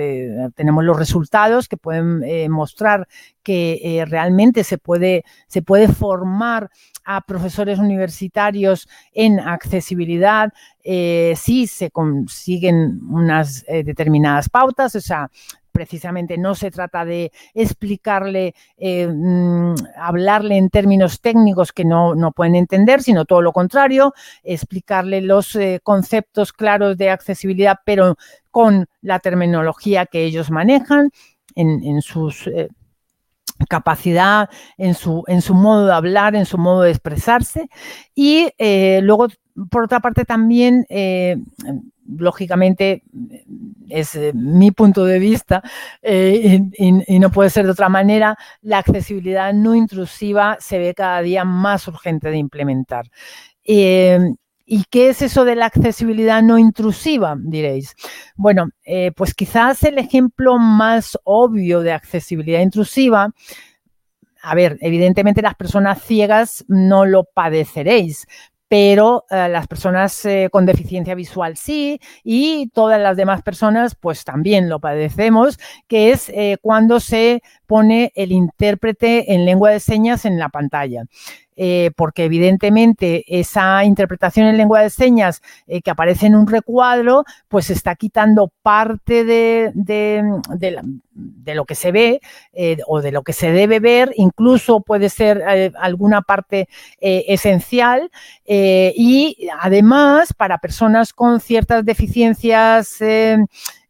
tenemos los resultados que pueden mostrar que realmente se puede, se puede formar a profesores universitarios en accesibilidad, eh, si se consiguen unas eh, determinadas pautas, o sea, precisamente no se trata de explicarle, eh, mm, hablarle en términos técnicos que no, pueden entender, sino todo lo contrario, explicarle los conceptos claros de accesibilidad, pero con la terminología que ellos manejan en, en sus capacidad en su, en su modo de hablar, en su modo de expresarse. Y eh, luego, por otra parte, también, eh, lógicamente, es eh, mi punto de vista, y, no puede ser de otra manera, la accesibilidad no intrusiva se ve cada día más urgente de implementar. ¿Y qué es eso de la accesibilidad no intrusiva? Diréis. Bueno, eh, pues quizás el ejemplo más obvio de accesibilidad intrusiva a ver, evidentemente las personas ciegas no lo padeceréis, pero eh, las personas eh, con deficiencia visual sí y todas las demás personas pues también lo padecemos, que es cuando se pone el intérprete en lengua de señas en la pantalla. Eh, porque evidentemente esa interpretación en lengua de señas eh, que aparece en un recuadro, pues está quitando parte de, lo que se ve eh, o de lo que se debe ver, incluso puede ser alguna parte esencial y además para personas con ciertas deficiencias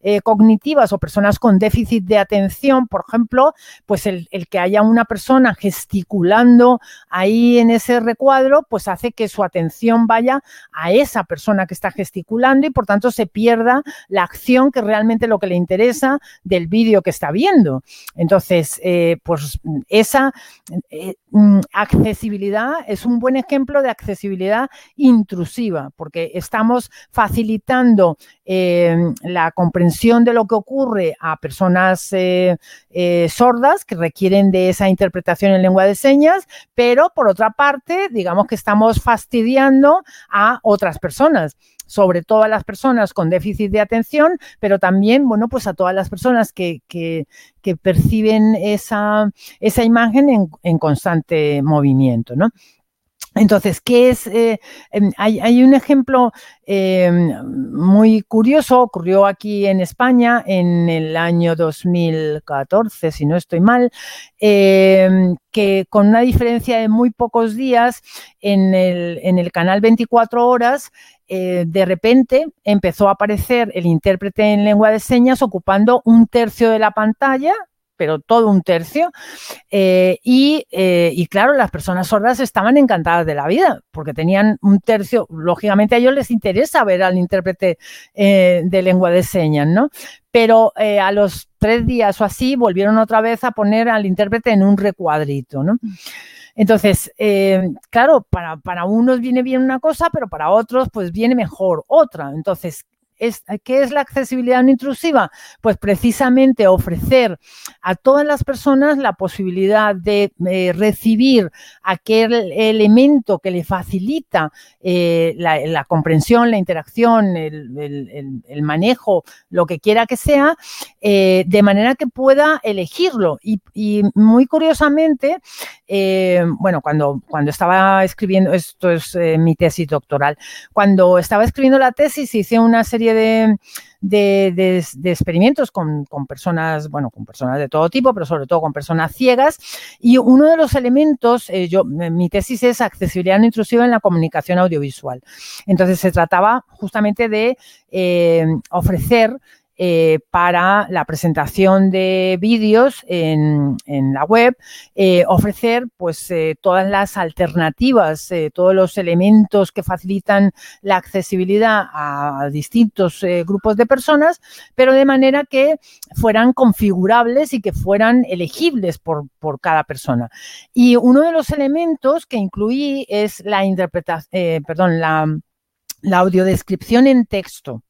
eh, cognitivas o personas con déficit de atención, por ejemplo, pues el, que haya una persona gesticulando ahí en ese recuadro, pues hace que su atención vaya a esa persona que está gesticulando y por tanto se pierda la acción que realmente lo que le interesa del vídeo que está viendo. Entonces, eh, pues esa eh, accesibilidad es un buen ejemplo de accesibilidad intrusiva, porque estamos facilitando la comprensión de lo que ocurre a personas eh, eh, sordas que requieren de esa interpretación en lengua de señas, pero por otra parte, digamos que estamos fastidiando a otras personas sobre todo a las personas con déficit de atención, pero también, bueno, pues a todas las personas que, que, perciben esa, esa imagen en, en constante movimiento, ¿no? Entonces, ¿qué es? Eh, em, hay, un ejemplo em, muy curioso, ocurrió aquí en España en el año 2014, si no estoy mal, em, que con una diferencia de muy pocos días en el, en el canal 24 horas, eh, de repente empezó a aparecer el intérprete en lengua de señas ocupando un tercio de la pantalla pero todo un tercio. Eh, eh, y, claro, las personas sordas estaban encantadas de la vida, porque tenían un tercio, lógicamente a ellos les interesa ver al intérprete de lengua de señas, ¿no? Pero a los tres días o así volvieron otra vez a poner al intérprete en un recuadrito, ¿no? Entonces, claro, para, para unos viene bien una cosa, pero para otros pues viene mejor otra. Entonces, ¿Qué es la accesibilidad no intrusiva? Pues precisamente ofrecer a todas las personas la posibilidad de eh, recibir aquel elemento que le facilita eh, la, comprensión, la interacción, el, manejo, lo que quiera que sea, eh, de manera que pueda elegirlo. Y, muy curiosamente, bueno, cuando, cuando estaba escribiendo, esto es mi tesis doctoral, cuando estaba escribiendo la tesis hice una serie de, experimentos con, personas, bueno, con personas de todo tipo, pero sobre todo con personas ciegas. Y uno de los elementos, eh, yo, mi tesis es accesibilidad no intrusiva en la comunicación audiovisual. Entonces se trataba justamente de eh, ofrecer eh, para la presentación de vídeos en, la web, eh, ofrecer pues eh, todas las alternativas, todos los elementos que facilitan la accesibilidad a distintos grupos de personas, pero de manera que fueran configurables y que fueran elegibles por, cada persona. Y uno de los elementos que incluí es la interpretación, perdón, la, la audiodescripción en texto.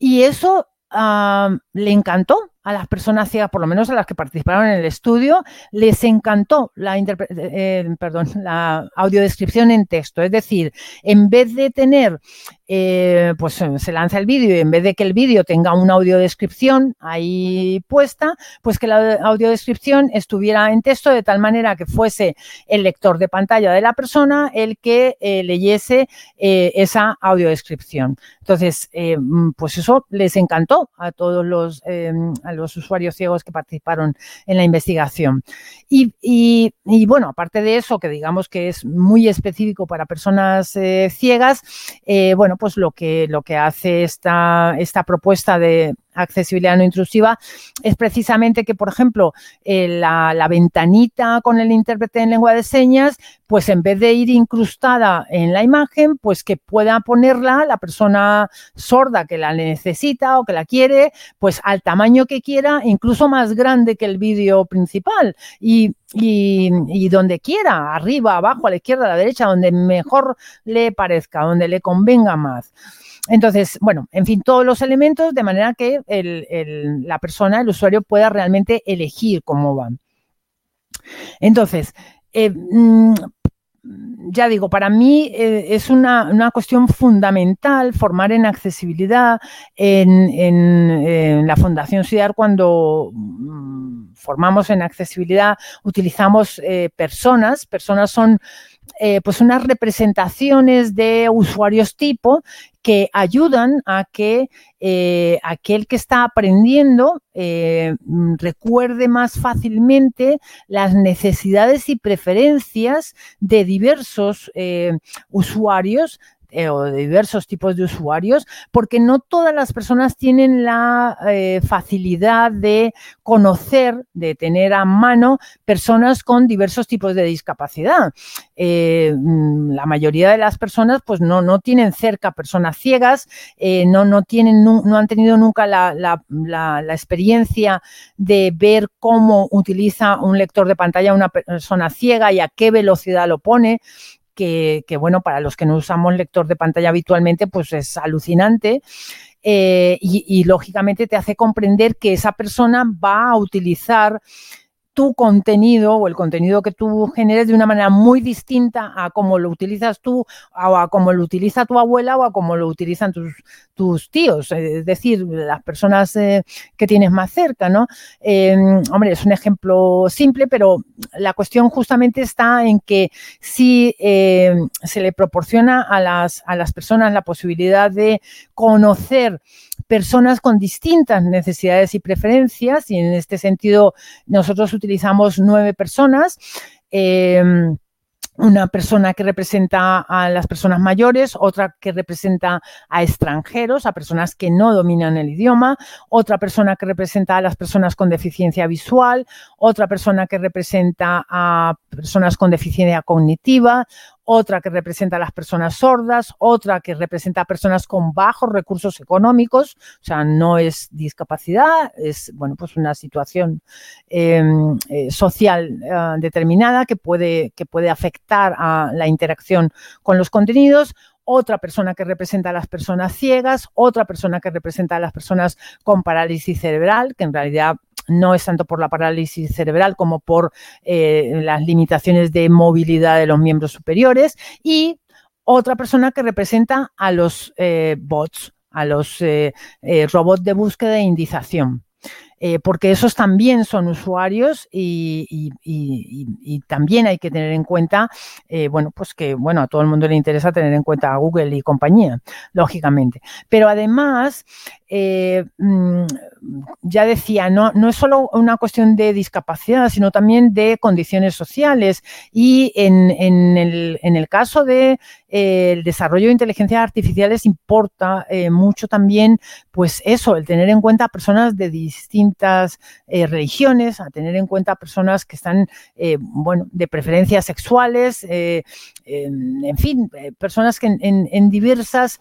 Y eso le encantó a las personas ciegas, por lo menos a las que participaron en el estudio, les encantó la, eh, perdón, *laughs* la audiodescripción en texto. Es decir, en vez de tener, eh, pues se lanza el vídeo y en vez de que el vídeo tenga una audiodescripción ahí puesta, pues que la audiodescripción estuviera en texto de tal manera que fuese el lector de pantalla de la persona el que eh, leyese esa audiodescripción. Entonces, pues eso les encantó a todos los, los usuarios ciegos que participaron en la investigación. Y, bueno, aparte de eso, que digamos que es muy específico para personas eh, ciegas, eh, bueno, pues lo que, lo que hace esta, esta propuesta de accesibilidad no intrusiva es precisamente que, por ejemplo, eh, la, ventanita con el intérprete en lengua de señas, pues en vez de ir incrustada en la imagen, pues que pueda ponerla la persona sorda que la necesita o que la quiere, pues al tamaño que quiera, incluso más grande que el vídeo principal. Y y, donde quiera, arriba, abajo, a la izquierda, a la derecha, donde mejor le parezca, donde le convenga más. Entonces, bueno, en fin, todos los elementos de manera que la persona, el usuario, pueda realmente elegir cómo va. Entonces, eh, mm, ya digo, para mí eh, es una, cuestión fundamental formar en accesibilidad en, la Fundación CIDAR cuando mm, formamos en accesibilidad, utilizamos eh, personas, personas son eh, pues unas representaciones de usuarios tipo que ayudan a que eh, aquel que está aprendiendo eh, recuerde más fácilmente las necesidades y preferencias de diversos usuarios eh, o de diversos tipos de usuarios, porque no todas las personas tienen la eh, facilidad de conocer, de tener a mano personas con diversos tipos de discapacidad. Eh, mm, la mayoría de las personas pues no, no tienen cerca personas ciegas, no, no, tienen, no, han tenido nunca la, la, experiencia de ver cómo utiliza un lector de pantalla una persona ciega y a qué velocidad lo pone que, bueno, para los que no usamos lector de pantalla habitualmente, pues es alucinante. Eh, y, lógicamente te hace comprender que esa persona va a utilizar tu contenido o el contenido que tú generes de una manera muy distinta a cómo lo utilizas tú o a cómo lo utiliza tu abuela o a cómo lo utilizan tus, tíos, es decir, las personas eh, que tienes más cerca, ¿no? Em, hombre, es un ejemplo simple, pero la cuestión justamente está en que si em, se le proporciona a las, a las personas la posibilidad de conocer personas con distintas necesidades y preferencias, y en este sentido nosotros utilizamos nueve personas. Em, una persona que representa a las personas mayores, otra que representa a extranjeros, a personas que no dominan el idioma, otra persona que representa a las personas con deficiencia visual, otra persona que representa a personas con deficiencia cognitiva, otra que representa a las personas sordas, otra que representa a personas con bajos recursos económicos, o sea, no es discapacidad, es bueno, pues una situación em, eh, social eh, determinada que puede, que puede afectar a la interacción con los contenidos, otra persona que representa a las personas ciegas, otra persona que representa a las personas con parálisis cerebral, que en realidad no es tanto por la parálisis cerebral como por eh, las limitaciones de movilidad de los miembros superiores y otra persona que representa a los eh, bots, a los eh, robots de búsqueda e indización. Porque esos también son usuarios y, también hay que tener en cuenta, bueno, pues que, bueno, a todo el mundo le interesa tener en cuenta a Google y compañía, lógicamente. Pero además, eh, mm, ya decía, no, es solo una cuestión de discapacidad, sino también de condiciones sociales. Y en, el, caso del de, desarrollo de inteligencias artificiales importa mucho también, pues eso, el tener en cuenta personas de distintos eh, religiones, a tener en cuenta personas que están, eh, de preferencias sexuales, eh, en, fin, personas que en, diversas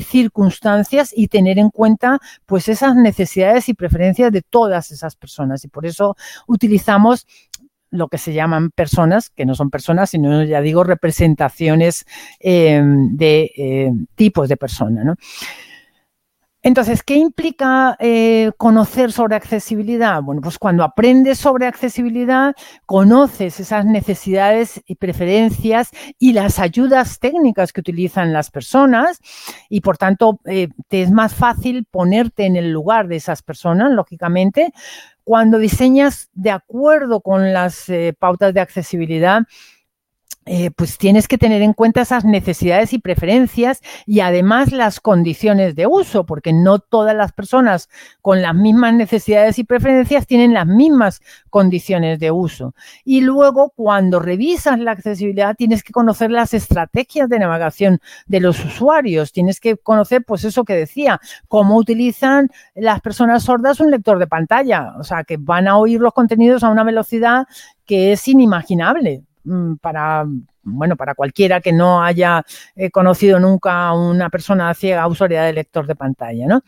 circunstancias y tener en cuenta, pues, esas necesidades y preferencias de todas esas personas. Y por eso utilizamos lo que se llaman personas, que no son personas, sino ya digo representaciones de tipos de personas. Entonces, ¿qué implica eh, conocer sobre accesibilidad? Bueno, pues cuando aprendes sobre accesibilidad, conoces esas necesidades y preferencias y las ayudas técnicas que utilizan las personas y, por tanto, eh, te es más fácil ponerte en el lugar de esas personas, lógicamente. Cuando diseñas de acuerdo con las eh, pautas de accesibilidad, eh, pues tienes que tener en cuenta esas necesidades y preferencias y además las condiciones de uso, porque no todas las personas con las mismas necesidades y preferencias tienen las mismas condiciones de uso. Y luego, cuando revisas la accesibilidad, tienes que conocer las estrategias de navegación de los usuarios, tienes que conocer, pues eso que decía, cómo utilizan las personas sordas un lector de pantalla, o sea, que van a oír los contenidos a una velocidad que es inimaginable. Mm, para, bueno, para cualquiera que no haya eh, conocido nunca a una persona ciega usuaria de lector de pantalla, ¿no?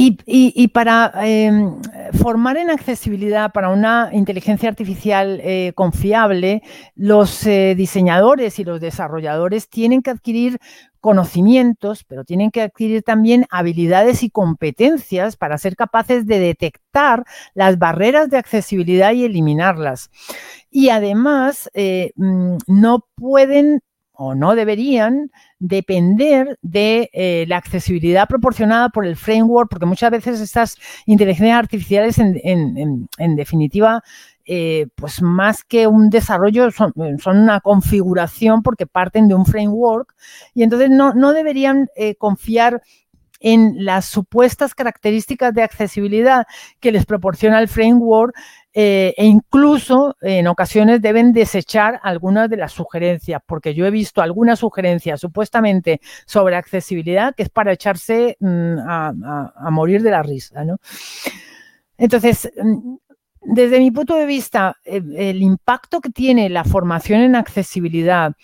Y, para em, formar en accesibilidad para una inteligencia artificial eh, confiable, los eh, diseñadores y los desarrolladores tienen que adquirir conocimientos, pero tienen que adquirir también habilidades y competencias para ser capaces de detectar las barreras de accesibilidad y eliminarlas. Y además, eh, mm, no pueden o no deberían depender de eh, la accesibilidad proporcionada por el framework, porque muchas veces estas inteligencias artificiales, en, definitiva, eh, pues más que un desarrollo, son, una configuración porque parten de un framework. Y entonces no, deberían eh, confiar en las supuestas características de accesibilidad que les proporciona el framework eh, e incluso en ocasiones deben desechar algunas de las sugerencias, porque yo he visto algunas sugerencias supuestamente sobre accesibilidad que es para echarse mm, a, morir de la risa. Entonces, mm, desde mi punto de vista, el impacto que tiene la formación en accesibilidad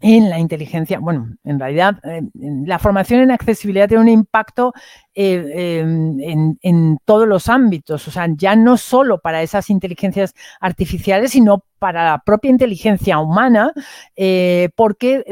en la inteligencia, bueno, en realidad eh, la formación en accesibilidad tiene un impacto eh, em, en, todos los ámbitos, o sea, ya no solo para esas inteligencias artificiales, sino para la propia inteligencia humana, eh, porque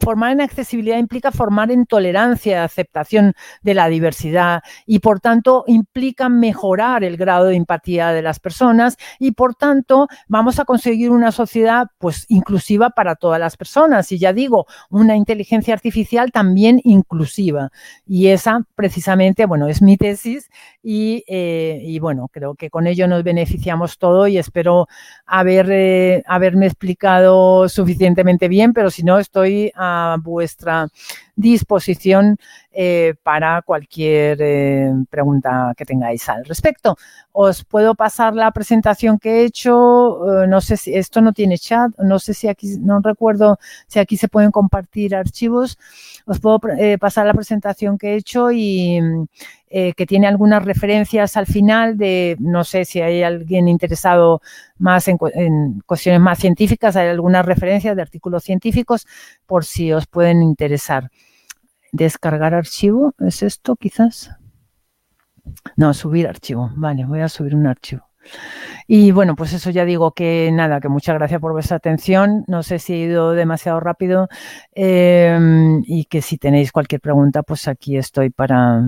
formar en accesibilidad implica formar en tolerancia, aceptación de la diversidad y por tanto implica mejorar el grado de empatía de las personas y por tanto vamos a conseguir una sociedad pues inclusiva para todas las personas. Y ya digo, una inteligencia artificial también inclusiva. Y esa precisamente, bueno, es mi tesis y, eh, bueno, creo que con ello nos beneficiamos todo y espero haber, eh, haberme explicado suficientemente bien, pero si no estoy a vuestra disposición eh, para cualquier eh, pregunta que tengáis al respecto. Os puedo pasar la presentación que he hecho. Eh, no sé si esto no tiene chat. No sé si aquí, no recuerdo si aquí se pueden compartir archivos. Os puedo pasar la presentación que he hecho y que tiene algunas referencias al final de, no sé si hay alguien interesado más en, en, cuestiones más científicas, hay algunas referencias de artículos científicos por si os pueden interesar. Descargar archivo, ¿es esto quizás? No, subir archivo. Vale, voy a subir un archivo. Y bueno, pues eso ya digo que nada, que muchas gracias por vuestra atención. No sé si he ido demasiado rápido em, y que si tenéis cualquier pregunta, pues aquí estoy para,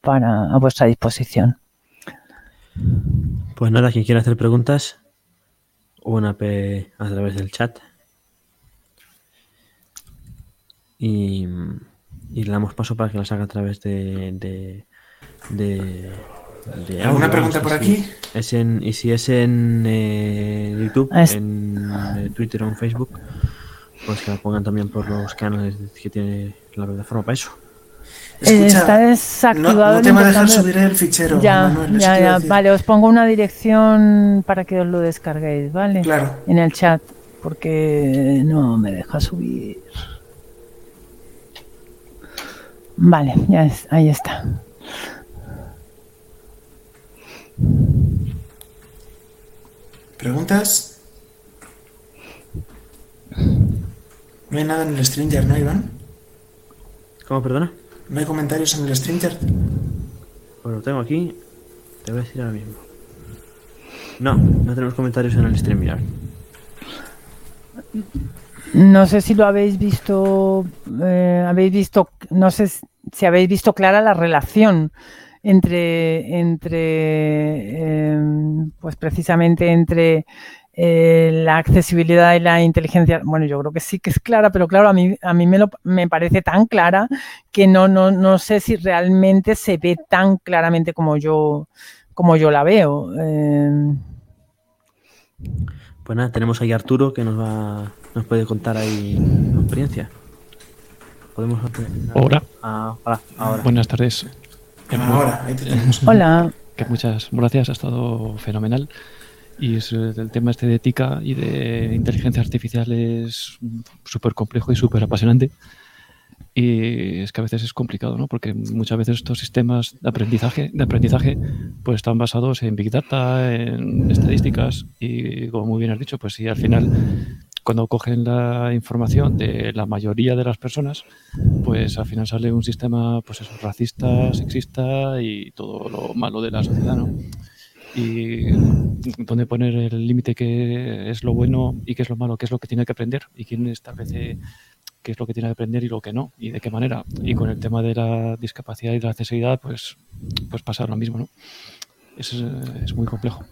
para a vuestra disposición. Pues nada, quien quiera hacer preguntas, una P a través del chat. Y y le damos paso para que las haga a través de. de, de, ¿Alguna pregunta por aquí? Es en, y si es en eh, YouTube, en eh, Twitter o en Facebook, pues que la pongan también por los canales que tiene la plataforma para eso. Escucha, está desactivado. No, te va a dejar subir el fichero. Ya, ya, ya. Vale, os pongo una dirección para que os lo descarguéis, ¿vale? Claro. En el chat, porque no me deja subir. Vale, ya es, ahí está. ¿Preguntas? No hay nada en el Stringer, ¿no, Iván? ¿Cómo, perdona? ¿No hay comentarios en el Stringer? Pues lo tengo aquí. Te voy a decir ahora mismo. No, no tenemos comentarios en el Stringer. No sé si lo habéis visto, eh, habéis visto, no sé si habéis visto clara la relación entre, entre em, pues precisamente entre eh, la accesibilidad y la inteligencia. Bueno, yo creo que sí que es clara, pero claro, a mí, a mí me, lo, me parece tan clara que no, no, no sé si realmente se ve tan claramente como yo, como yo la veo. Em. Pues nada, tenemos ahí a Arturo que nos va nos puede contar ahí su experiencia. Podemos ahora. Ah, ahora. Buenas tardes. Ahora, Hola. Que muchas gracias, ha estado fenomenal. Y es, eh, el tema este de ética y de inteligencia artificial es súper complejo y súper apasionante. Y es que a veces es complicado, ¿no? Porque muchas veces estos sistemas de aprendizaje, de aprendizaje pues están basados en Big Data, en estadísticas y como muy bien has dicho, pues si al final cuando cogen la información de la mayoría de las personas, pues al final sale un sistema pues eso, racista, sexista y todo lo malo de la sociedad, ¿no? Y dónde poner el límite que es lo bueno y qué es lo malo, qué es lo que tiene que aprender y quién establece qué es lo que tiene que aprender y lo que no, y de qué manera. Y con el tema de la discapacidad y de la accesibilidad, pues, pues pasa lo mismo, ¿no? Es, es muy complejo.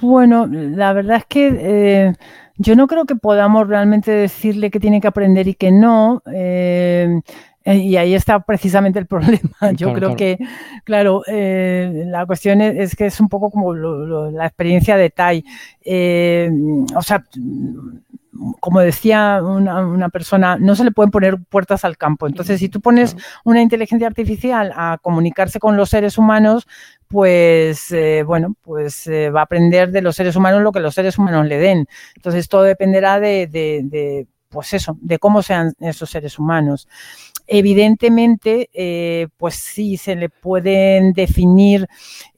Bueno, la verdad es que eh, yo no creo que podamos realmente decirle que tiene que aprender y que no. Eh, eh, y ahí está precisamente el *laughs* problema. Yo Claro, creo claro. que, claro, eh, la cuestión es, es que es un poco como lo- lo- la experiencia de Tai. Eh, o sea, como decía una, una persona, no se le pueden poner puertas al campo. Entonces, si tú pones una inteligencia artificial a comunicarse con los seres humanos, pues eh, bueno, pues eh, va a aprender de los seres humanos lo que los seres humanos le den. Entonces, todo dependerá de, de- de, pues eso, de cómo sean esos seres humanos. Evidentemente, eh, pues sí, se le pueden definir,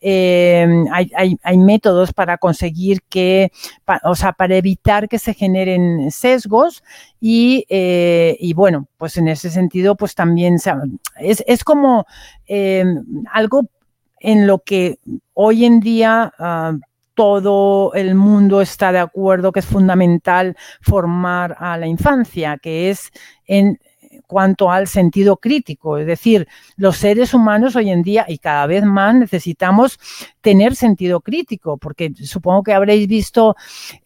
eh, hay, métodos para conseguir que, o sea, para evitar que se generen sesgos y, eh, y bueno, pues en ese sentido, pues también es, es como algo en lo que hoy en día ah, todo el mundo está de acuerdo que es fundamental formar a la infancia, que es en cuanto al sentido crítico. Es decir, los seres humanos hoy en día y cada vez más necesitamos tener sentido crítico, porque supongo que habréis visto,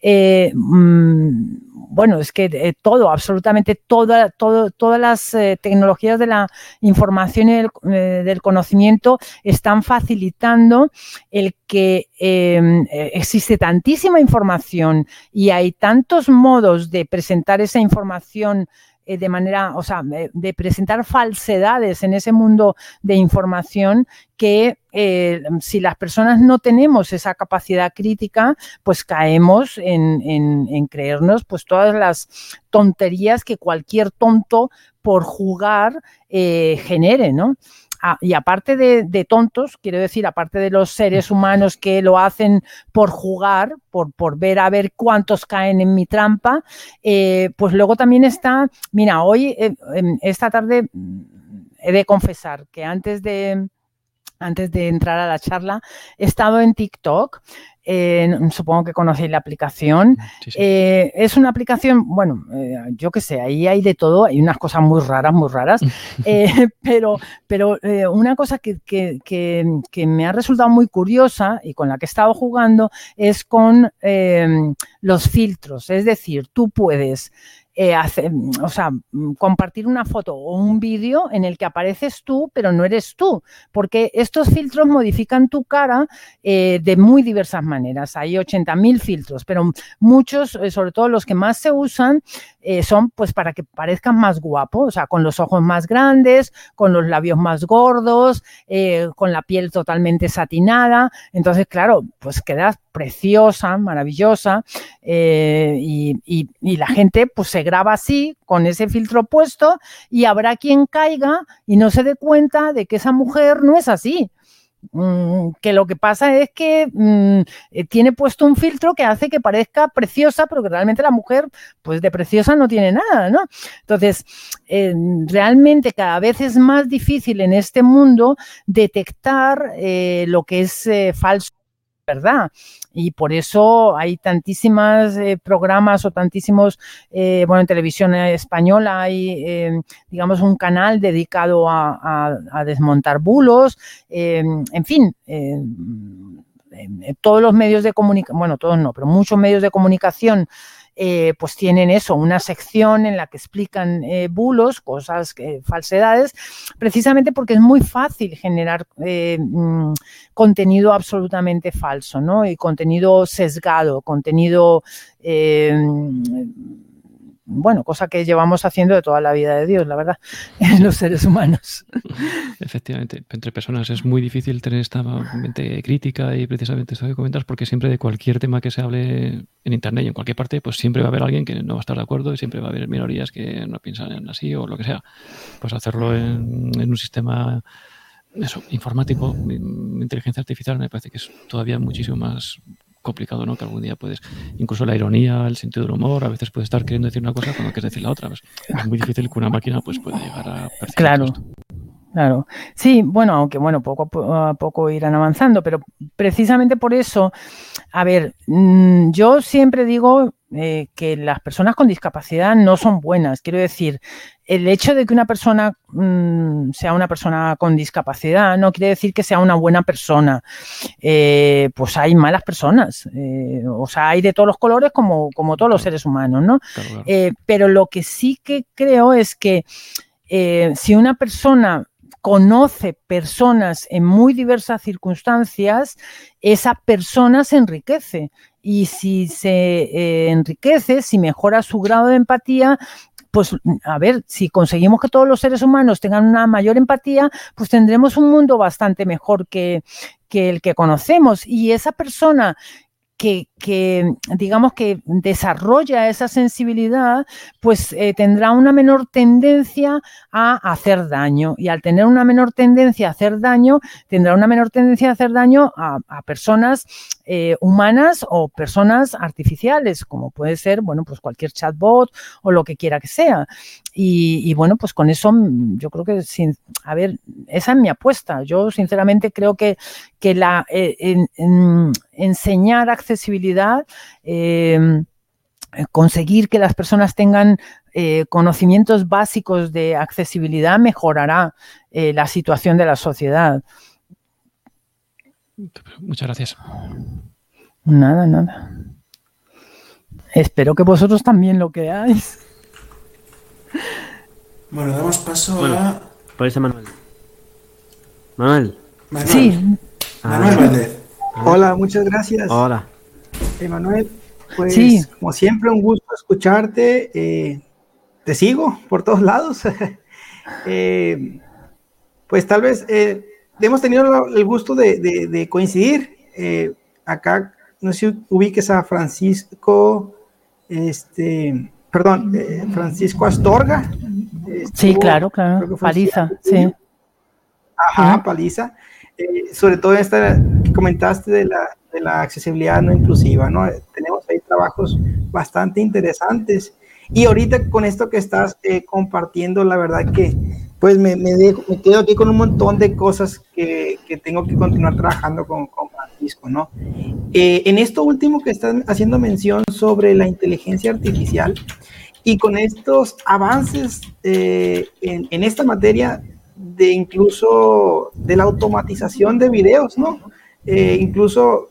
eh, mm, bueno, es que eh, todo, absolutamente toda, todas las eh, tecnologías de la información y del, conocimiento están facilitando el que eh, existe tantísima información y hay tantos modos de presentar esa información eh, de manera, o sea, eh, de presentar falsedades en ese mundo de información que eh, si las personas no tenemos esa capacidad crítica, pues caemos en, en- creernos pues todas las tonterías que cualquier tonto por jugar genere, ¿no? Ah, y aparte de, de tontos, quiero decir, aparte de los seres humanos que lo hacen por jugar, por, por ver a ver cuántos caen en mi trampa, eh, pues luego también está, mira, hoy, eh, esta tarde, mm, he de confesar que antes de, antes de entrar a la charla, he estado en TikTok. eh, supongo que conocéis la aplicación. Sí, sí. Eh, es una aplicación, bueno, eh, yo qué sé, ahí hay de todo, hay unas cosas muy raras, muy raras, *laughs* eh, pero, pero una cosa que, que- que- que me ha resultado muy curiosa y con la que he estado jugando es con los filtros, es decir, tú puedes eh, hacer, o sea, mm, compartir una foto o un vídeo en el que apareces tú, pero no eres tú, porque estos filtros modifican tu cara eh, de muy diversas maneras. Hay 80.000 filtros, pero muchos, eh, sobre todo los que más se usan, son pues para que parezcan más guapo, o sea, con los ojos más grandes, con los labios más gordos, con la piel totalmente satinada. Entonces, claro, pues quedas preciosa, maravillosa, y, y- y la gente pues se graba así, con ese filtro puesto, y habrá quien caiga y no se dé cuenta de que esa mujer no es así. Mm, que lo que pasa es que mm, eh, tiene puesto un filtro que hace que parezca preciosa, pero que realmente la mujer, pues de preciosa no tiene nada, ¿no? Entonces, eh, realmente cada vez es más difícil en este mundo detectar eh, lo que es falso, ¿verdad? Y por eso hay tantísimas eh, programas o tantísimos, eh, bueno, en televisión española hay, eh, digamos, un canal dedicado a, a- a desmontar bulos, en fin. todos los medios de comunicación, bueno, todos no, pero muchos medios de comunicación eh, pues tienen eso, una sección en la que explican eh, bulos, cosas, falsedades, precisamente porque es muy fácil generar eh, mm, contenido absolutamente falso, ¿no? Y contenido sesgado, contenido, bueno, cosa que llevamos haciendo de toda la vida de Dios, la verdad, *laughs* los seres humanos. *laughs* Efectivamente, entre personas es muy difícil tener esta mente crítica y precisamente esto que comentas, porque siempre de cualquier tema que se hable en Internet y en cualquier parte, pues siempre va a haber alguien que no va a estar de acuerdo y siempre va a haber minorías que no piensan así o lo que sea. Pues hacerlo en, en un sistema eso, informático, in- inteligencia artificial, me parece que es todavía muchísimo más complicado, ¿no? Que algún día puedes, incluso la ironía, el sentido del humor, a veces puedes estar queriendo decir una cosa cuando quieres decir la otra. Pues, es muy difícil que una máquina pues pueda llegar a percibir Claro. esto. Claro, sí, bueno, aunque bueno, poco a po- a poco irán avanzando, pero precisamente por eso, a ver, mm, yo siempre digo eh, que las personas con discapacidad no son buenas. Quiero decir, el hecho de que una persona mm, sea una persona con discapacidad no quiere decir que sea una buena persona. Eh, pues hay malas personas, eh, o sea, hay de todos los colores como, como todos los seres humanos, ¿no? Claro, pero lo que sí que creo es que si una persona conoce personas en muy diversas circunstancias, esa persona se enriquece. Y si se eh, enriquece, si mejora su grado de empatía, pues a ver, si conseguimos que todos los seres humanos tengan una mayor empatía, pues tendremos un mundo bastante mejor que, el que conocemos. Y esa persona que, digamos que desarrolla esa sensibilidad, pues eh, tendrá una menor tendencia a hacer daño. Y al tener una menor tendencia a hacer daño, tendrá una menor tendencia a hacer daño a personas eh, humanas o personas artificiales, como puede ser, bueno, pues cualquier chatbot o lo que quiera que sea. Y, bueno, pues con eso mm, yo creo que, sin, a ver, esa es mi apuesta. Yo sinceramente creo que, que la, eh, en, en, enseñar accesibilidad, eh, conseguir que las personas tengan eh, conocimientos básicos de accesibilidad mejorará la situación de la sociedad. Muchas gracias. Nada, nada. Espero que vosotros también lo creáis. Bueno, damos paso Bueno. a Por eso Manuel. Manuel. Manuel. Sí, Manuel Ah, Valdez. Hola, muchas gracias, Hola. Emanuel. Pues, Sí. como siempre, un gusto escucharte. eh, te sigo por todos lados. *laughs* Eh, pues tal vez eh, hemos tenido el gusto de, de- de coincidir. eh, acá, no sé si ubiques a Francisco, este, perdón, eh, Francisco Astorga. sí, claro, claro. Paliza, sí. Ajá, paliza. Eh, sobre todo esta que comentaste de la, de la accesibilidad no inclusiva, ¿no? Tenemos ahí trabajos bastante interesantes. Y ahorita con esto que estás eh, compartiendo, la verdad que pues me, me, dejo, quedo aquí con un montón de cosas que, que tengo que continuar trabajando con, con Francisco, ¿no? Eh, en esto último que están haciendo mención sobre la inteligencia artificial y con estos avances eh, en, en esta materia de incluso de la automatización de videos, ¿no? Eh, incluso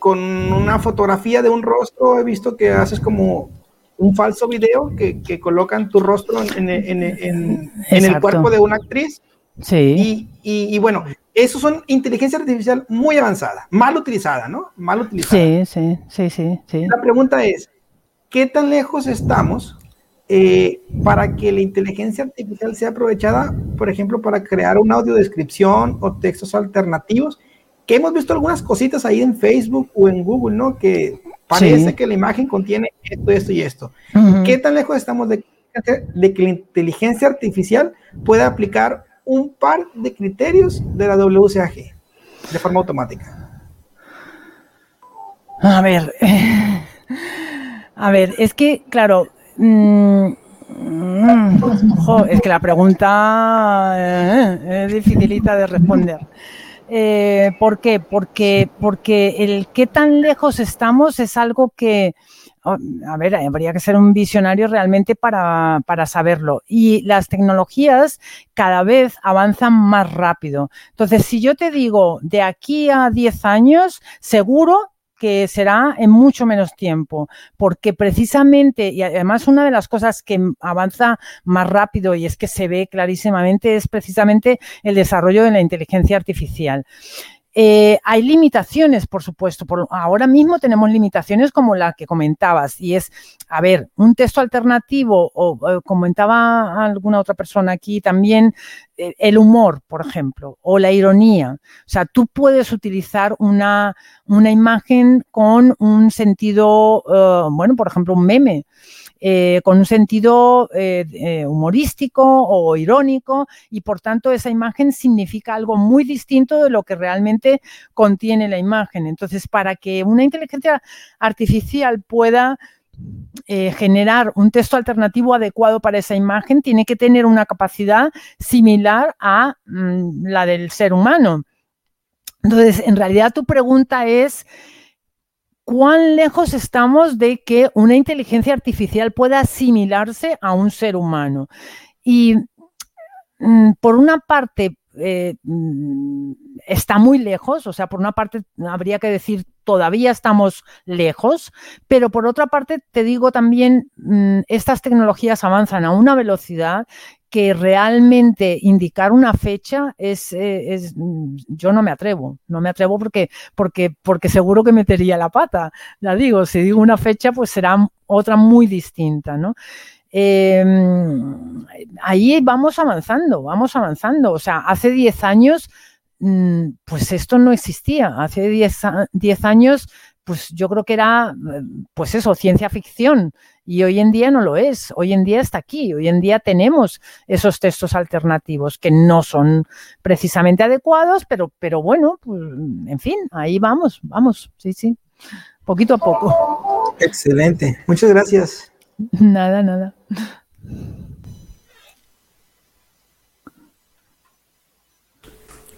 con una fotografía de un rostro he visto que haces como un falso video que, que colocan tu rostro en, en- en- en- en el cuerpo de una actriz Sí, y, y- y bueno, eso son inteligencia artificial muy avanzada, mal utilizada, ¿no? Mal utilizada. sí, sí, sí, sí, sí. La pregunta es, ¿qué tan lejos estamos eh, para que la inteligencia artificial sea aprovechada, por ejemplo, para crear una audiodescripción o textos alternativos? Que hemos visto algunas cositas ahí en Facebook o en Google, ¿no? Que parece Sí. que la imagen contiene esto, esto y esto. ¿Qué tan lejos estamos de, de que la inteligencia artificial pueda aplicar un par de criterios de la WCAG de forma automática? A ver, a ver, es que, claro, mm, mm, jo, es que la pregunta eh, es dificilita de responder. Eh, ¿Por qué? Porque, porque el qué tan lejos estamos es algo que, oh, a ver, habría que ser un visionario realmente para, para saberlo. Y las tecnologías cada vez avanzan más rápido. Entonces, si yo te digo de aquí a 10 años, seguro que será en mucho menos tiempo, porque precisamente, y además una de las cosas que avanza más rápido y es que se ve clarísimamente es precisamente el desarrollo de la inteligencia artificial. Eh, hay limitaciones, por supuesto. Por, ahora mismo tenemos limitaciones como la que comentabas, y es, a ver, un texto alternativo, o, comentaba alguna otra persona aquí también, eh, el humor, por ejemplo, o la ironía. O sea, tú puedes utilizar una, una imagen con un sentido, uh, bueno, por ejemplo, un meme. Eh, con un sentido eh, eh, humorístico o irónico y por tanto esa imagen significa algo muy distinto de lo que realmente contiene la imagen. Entonces, para que una inteligencia artificial pueda generar un texto alternativo adecuado para esa imagen, tiene que tener una capacidad similar a mm, la del ser humano. Entonces, en realidad tu pregunta es, ¿cuán lejos estamos de que una inteligencia artificial pueda asimilarse a un ser humano? Y mm, por una parte, eh, mm, está muy lejos, o sea, por una parte habría que decir todavía estamos lejos, pero por otra parte te digo también, mm, estas tecnologías avanzan a una velocidad que realmente indicar una fecha es, eh, mm, yo no me atrevo, no me atrevo porque, porque, porque seguro que metería la pata, la digo, si digo una fecha pues será otra muy distinta, ¿no? Eh, ahí vamos avanzando, vamos avanzando. O sea, hace 10 años, pues esto no existía. Hace 10 años, pues yo creo que era, pues eso, ciencia ficción. Y hoy en día no lo es. Hoy en día está aquí. Hoy en día tenemos esos textos alternativos que no son precisamente adecuados, pero, pero bueno, pues, en fin, ahí vamos, vamos, sí, sí, poquito a poco. Excelente. Muchas gracias. *laughs* Nada, nada.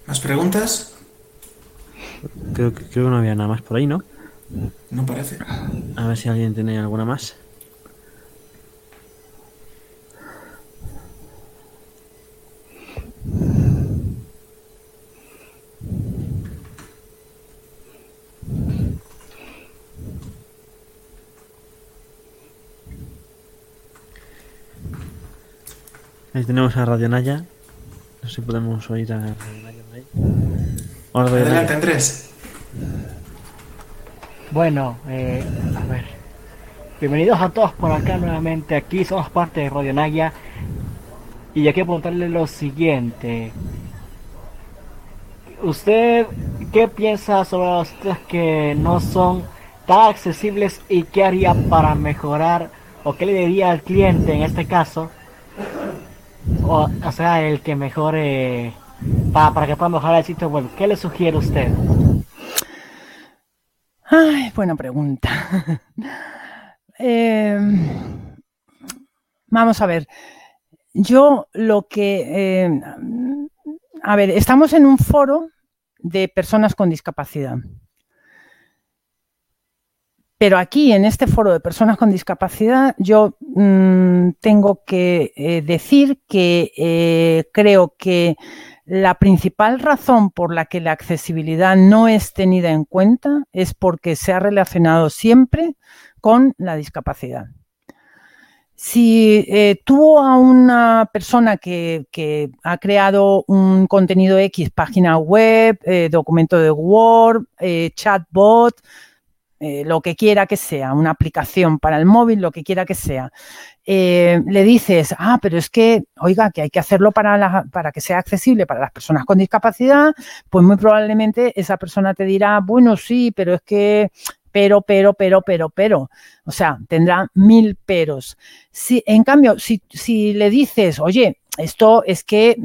¿Más preguntas? Creo que, creo que no había nada más por ahí, ¿no? No parece. A ver si alguien tiene alguna más. Ahí tenemos a Radio Naya. No sé si podemos oír a Adelante. Andrés. Bueno, eh, a ver. Bienvenidos a todos por acá nuevamente. Aquí somos parte de Radio Naya. Y ya quiero preguntarle lo siguiente. ¿Usted qué piensa sobre los sitios que no son tan accesibles y qué haría para mejorar o qué le diría al cliente en este caso? O, o sea, el que mejore para, que pueda mejorar el sitio web. ¿Qué le sugiere usted? Ay, buena pregunta. *laughs* Eh, vamos a ver. Yo lo que... eh, a ver, estamos en un foro de personas con discapacidad. Pero aquí, en este foro de personas con discapacidad, yo mm, tengo que eh, decir que eh, creo que la principal razón por la que la accesibilidad no es tenida en cuenta es porque se ha relacionado siempre con la discapacidad. Si eh, tú a una persona que, ha creado un contenido X, página web, eh, documento de Word, eh, chatbot, eh, lo que quiera que sea, una aplicación para el móvil, lo que quiera que sea, eh, le dices, ah, pero es que, oiga, que hay que hacerlo para, la, para que sea accesible para las personas con discapacidad, pues muy probablemente esa persona te dirá, bueno, sí, pero es que pero, pero, pero, pero, pero. O sea, tendrá mil peros. Si, en cambio, si, si le dices, oye, esto es que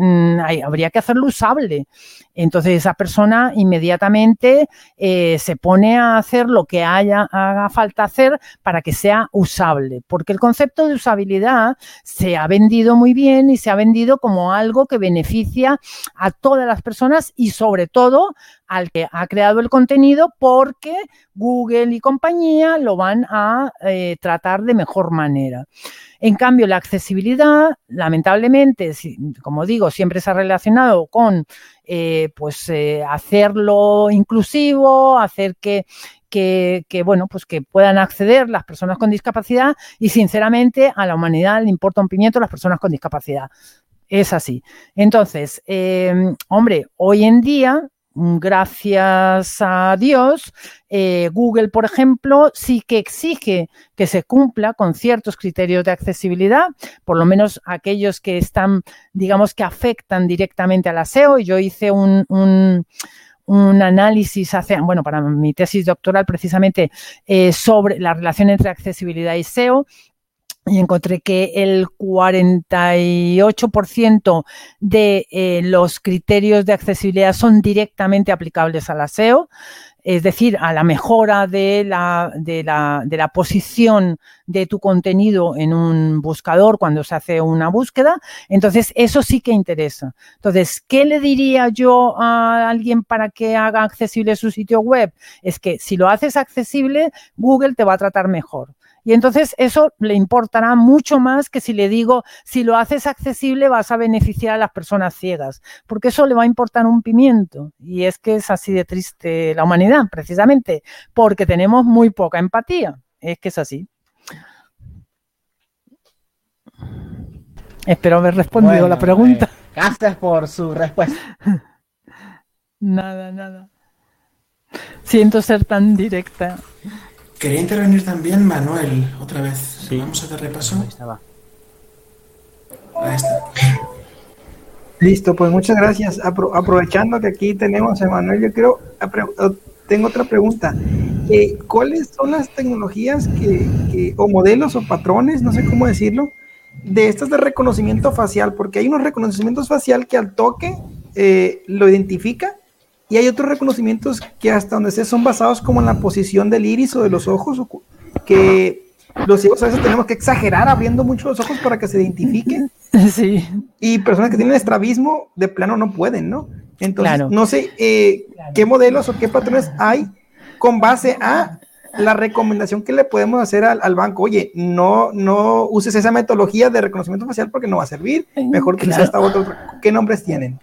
hay, habría que hacerlo usable. Entonces esa persona inmediatamente eh, se pone a hacer lo que haya, haga falta hacer para que sea usable, porque el concepto de usabilidad se ha vendido muy bien y se ha vendido como algo que beneficia a todas las personas y sobre todo al que ha creado el contenido porque Google y compañía lo van a eh, tratar de mejor manera. En cambio, la accesibilidad, lamentablemente, como digo, siempre se ha relacionado con eh, pues eh, hacerlo inclusivo, hacer que, que, que, bueno, pues que puedan acceder las personas con discapacidad y sinceramente a la humanidad le importa un pimiento las personas con discapacidad. Es así. Entonces, eh, hombre, hoy en día gracias a Dios, eh, Google, por ejemplo, sí que exige que se cumpla con ciertos criterios de accesibilidad, por lo menos aquellos que están, digamos, que afectan directamente a la SEO. Yo hice un, un análisis bueno, para mi tesis doctoral precisamente eh, sobre la relación entre accesibilidad y SEO y encontré que el 48% de eh, los criterios de accesibilidad son directamente aplicables al SEO, es decir, a la mejora de la, de, la, de la posición de tu contenido en un buscador cuando se hace una búsqueda. Entonces, eso sí que interesa. Entonces, ¿qué le diría yo a alguien para que haga accesible su sitio web? Es que si lo haces accesible, Google te va a tratar mejor. Y entonces eso le importará mucho más que si le digo, si lo haces accesible vas a beneficiar a las personas ciegas, porque eso le va a importar un pimiento. Y es que es así de triste la humanidad, precisamente, porque tenemos muy poca empatía. Es que es así. Espero haber respondido la pregunta. Eh, gracias por su respuesta. *laughs* nada, nada. Siento ser tan directa. Quería intervenir también Manuel, otra vez. Sí. Vamos a dar repaso. Ahí estaba. Ahí está. Listo, pues muchas gracias. Apro- aprovechando que aquí tenemos a Manuel, yo quiero, apre- o- tengo otra pregunta. Eh, ¿Cuáles son las tecnologías que, que- o modelos o patrones, no sé cómo decirlo, de estas de reconocimiento facial? Porque hay unos reconocimientos facial que al toque eh, lo identifica y hay otros reconocimientos que hasta donde sé son basados como en la posición del iris o de los ojos, que los ciegos a veces tenemos que exagerar abriendo mucho los ojos para que se identifique *laughs* Sí. y personas que tienen estrabismo de plano no pueden, ¿no? Entonces, Claro. no sé eh, qué modelos o qué patrones hay con base a la recomendación que le podemos hacer al, al banco. Oye, no, no uses esa metodología de reconocimiento facial porque no va a servir. Mejor que Claro. esta otra. ¿Qué nombres tienen?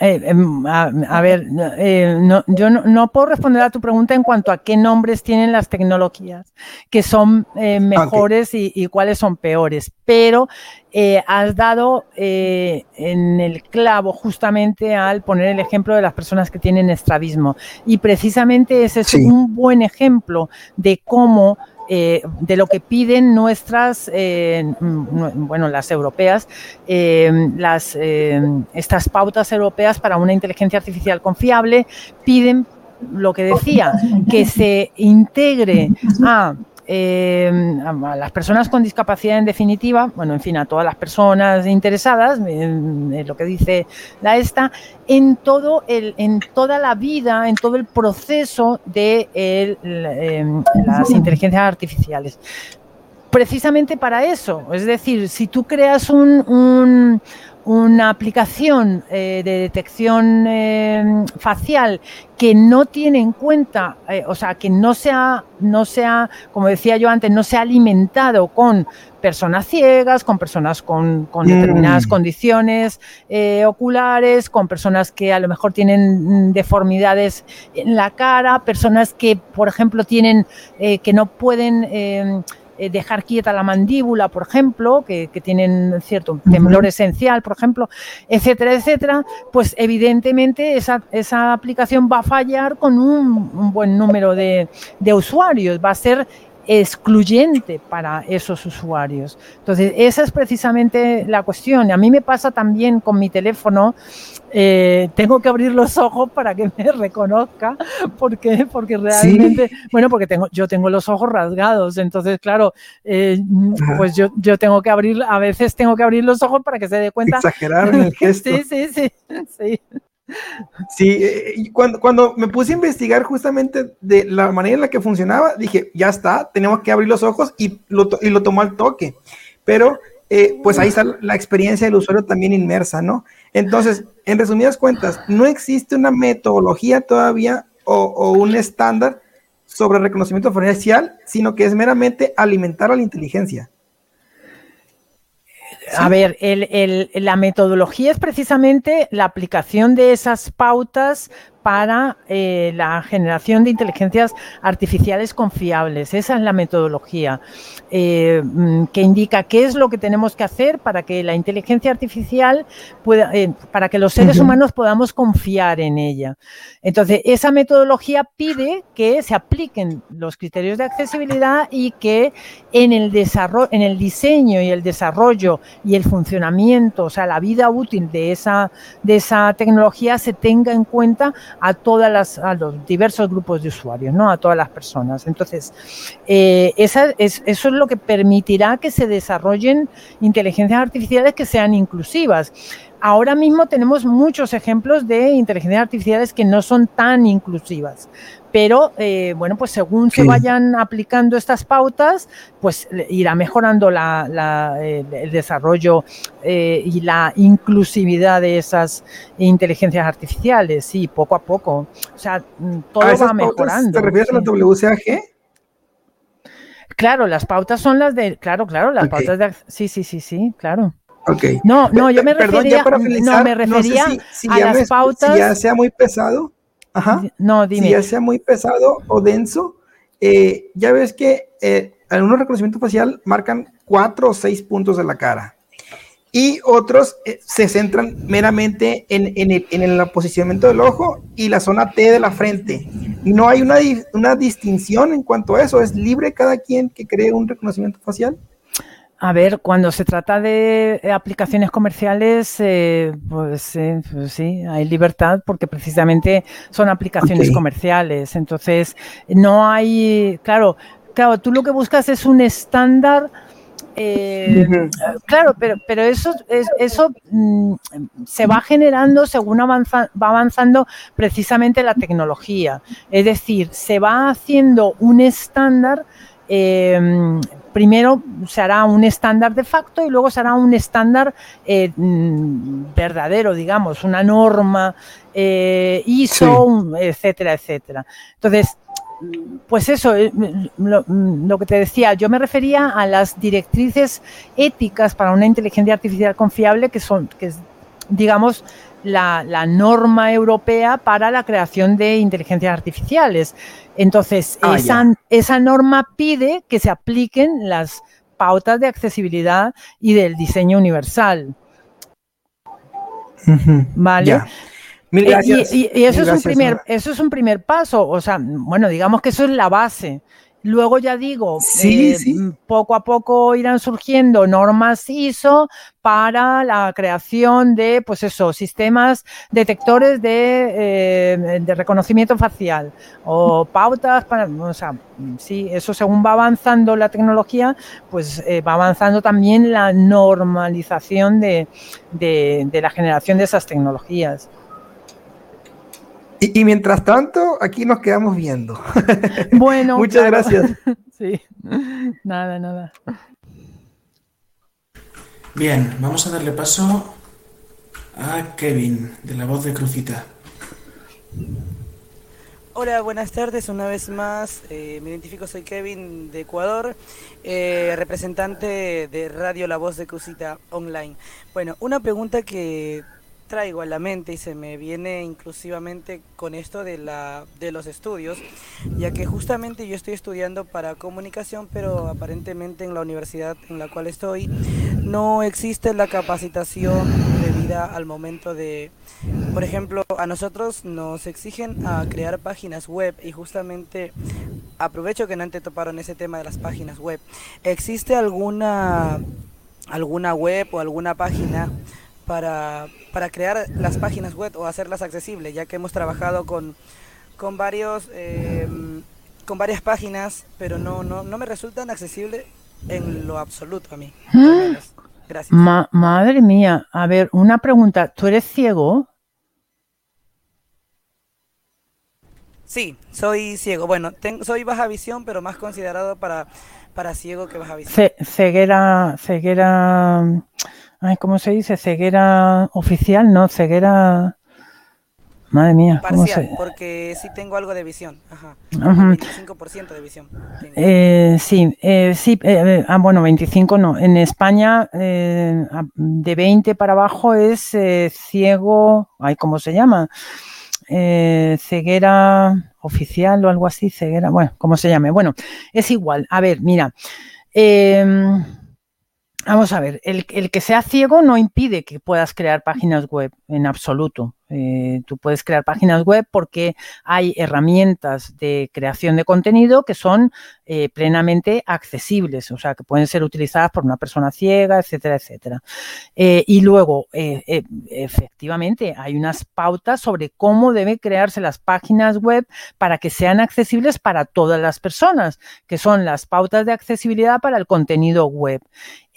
Eh, em, a, a ver, eh, no- yo no, no puedo responder a tu pregunta en cuanto a qué nombres tienen las tecnologías que son eh, mejores y, y cuáles son peores, pero eh, has dado en el clavo justamente al poner el ejemplo de las personas que tienen estrabismo. Y precisamente ese es Sí. un buen ejemplo de cómo eh, de lo que piden nuestras, eh, bueno, las europeas, eh, las, estas pautas europeas para una inteligencia artificial confiable, piden lo que decía, que se integre a, eh, a las personas con discapacidad en definitiva, bueno, en fin, a todas las personas interesadas, en, lo que dice la esta, en todo el, en toda la vida, en todo el proceso de eh, las inteligencias artificiales. Precisamente para eso, es decir, si tú creas un- una aplicación eh, de detección eh, facial que no tiene en cuenta, eh, o sea, que no sea, no sea, como decía yo antes, no sea alimentado con personas ciegas, con personas con, con Mm. determinadas condiciones eh, oculares, con personas que a lo mejor tienen mm, deformidades en la cara, personas que, por ejemplo, tienen, eh, que no pueden eh, dejar quieta la mandíbula, por ejemplo, que, que tienen cierto temblor esencial, por ejemplo, etcétera, etcétera, pues evidentemente esa, esa aplicación va a fallar con un, un buen número de, de usuarios, va a ser excluyente para esos usuarios. Entonces, esa es precisamente la cuestión. A mí me pasa también con mi teléfono, eh, tengo que abrir los ojos para que me *laughs* reconozca, porque, porque realmente, bueno, porque tengo, yo tengo los ojos rasgados, entonces, claro, eh, pues yo, yo tengo que abrir, a veces tengo que abrir los ojos para que se dé cuenta. Exageraron el *laughs* gesto. Sí, sí, *laughs* sí, sí. Sí, eh, cuando, cuando me puse a investigar justamente de la manera en la que funcionaba, dije, ya está, tenemos que abrir los ojos y lo, y lo tomó al toque. Pero, eh, pues ahí está la experiencia del usuario también inmersa, ¿no? Entonces, en resumidas cuentas, no existe una metodología todavía o, o un estándar sobre reconocimiento facial, sino que es meramente alimentar a la inteligencia. A ver, el- el- la metodología es precisamente la aplicación de esas pautas para eh, la generación de inteligencias artificiales confiables. Esa es la metodología eh, mm, que indica qué es lo que tenemos que hacer para que la inteligencia artificial pueda, eh, para que los seres humanos podamos confiar en ella. Entonces, esa metodología pide que se apliquen los criterios de accesibilidad y que en el desarrollo, en el diseño y el desarrollo y el funcionamiento, o sea, la vida útil de esa, de esa tecnología se tenga en cuenta a todas las, a los diversos grupos de usuarios, ¿no? A todas las personas. Entonces, eh, esa es, eso es lo que permitirá que se desarrollen inteligencias artificiales que sean inclusivas. Ahora mismo tenemos muchos ejemplos de inteligencias artificiales que no son tan inclusivas, pero eh, bueno, pues según se vayan aplicando estas pautas, pues irá mejorando la, la, el desarrollo eh, y la inclusividad de esas inteligencias artificiales, sí, poco a poco. O sea, mm, todo ¿A esas va mejorando. ¿Te refieres a la. WCAG? Claro, las pautas son las de, claro, claro, las pautas de, sí, sí, sí, sí, claro. No, no, yo me perdón, refería, no, me refería no sé si, si a las me- pautas. Si ya sea muy pesado. Ajá. No, Si dime. ya sea muy pesado o denso, eh, ya ves que eh, algunos reconocimientos facial marcan cuatro o seis puntos de la cara. Y otros eh, se centran meramente en, en el, en el posicionamiento del ojo y la zona T de la frente. No hay una, una distinción en cuanto a eso. Es libre cada quien que cree un reconocimiento facial. A ver, cuando se trata de eh, aplicaciones comerciales, eh, pues, eh, pues sí, hay libertad porque precisamente son aplicaciones comerciales. Entonces, no hay, claro, claro, tú lo que buscas es un estándar. eh. Claro, pero, pero eso, es- eso mm, se va generando según avanza- va avanzando precisamente la tecnología. Es decir, se va haciendo un estándar. eh, primero se hará un estándar de facto y luego se hará un estándar eh, mm, verdadero, digamos, una norma eh, ISO, Sí. etcétera, etcétera. Entonces, pues eso, eh, lo, lo que te decía, yo me refería a las directrices éticas para una inteligencia artificial confiable que son, que es, digamos, la, la norma europea para la creación de inteligencias artificiales. Entonces, Ah, esa, esa norma pide que se apliquen las pautas de accesibilidad y del diseño universal, ¿vale? Mil Eh, gracias. Y, y- y eso, Mil es un primer, eso es un primer paso, o sea, bueno, digamos que eso es la base. Luego ya digo, Sí, eh, sí. poco a poco irán surgiendo normas ISO para la creación de, pues eso, sistemas detectores de, eh, de reconocimiento facial o pautas para, o sea, sí, eso según va avanzando la tecnología, pues eh, va avanzando también la normalización de, de- de la generación de esas tecnologías. Y, y mientras tanto, aquí nos quedamos viendo. *laughs* Bueno, Muchas claro. gracias. *laughs* Sí, nada, nada. Bien, vamos a darle paso a Kevin, de la voz de Crucita. Hola, buenas tardes. Una vez más, eh, me identifico, soy Kevin de Ecuador, eh, representante de Radio La Voz de Crucita Online. Bueno, una pregunta que traigo a la mente y se me viene inclusivamente con esto de, la, de los estudios, ya que justamente yo estoy estudiando para comunicación, pero aparentemente en la universidad en la cual estoy no existe la capacitación debida al momento de, por ejemplo, a nosotros nos exigen a crear páginas web y justamente aprovecho que no antes toparon ese tema de las páginas web. ¿Existe alguna alguna web o alguna página para, para crear las páginas web o hacerlas accesibles, ya que hemos trabajado con, con varios eh, con varias páginas, pero no, no, no me resultan accesibles en lo absoluto a mí. menos. Gracias. Ma- madre mía, a ver, una pregunta, ¿tú eres ciego? Sí, soy ciego. Bueno, ten- soy baja visión, pero más considerado para, para ciego que baja visión. Ce- ceguera, ceguera, ay, ¿cómo se dice? Ceguera oficial, no, ceguera, madre mía, ¿cómo Parcial, se? porque sí tengo algo de visión. Ajá. Ujú. 25% de visión. Eh, sí, eh, sí, eh, ah, bueno, 25 no. En España, eh, de 20 para abajo es ciego, ay, ¿cómo se llama? Ceguera oficial o algo así, ceguera, bueno, ¿cómo se llame? Bueno, es igual. A ver, mira, em, vamos a ver, el, el que sea ciego no impide que puedas crear páginas web en absoluto. Eh, tú puedes crear páginas web porque hay herramientas de creación de contenido que son eh, plenamente accesibles, o sea, que pueden ser utilizadas por una persona ciega, etcétera, etcétera. Eh, y luego, efectivamente, hay unas pautas sobre cómo deben crearse las páginas web para que sean accesibles para todas las personas, que son las pautas de accesibilidad para el contenido web.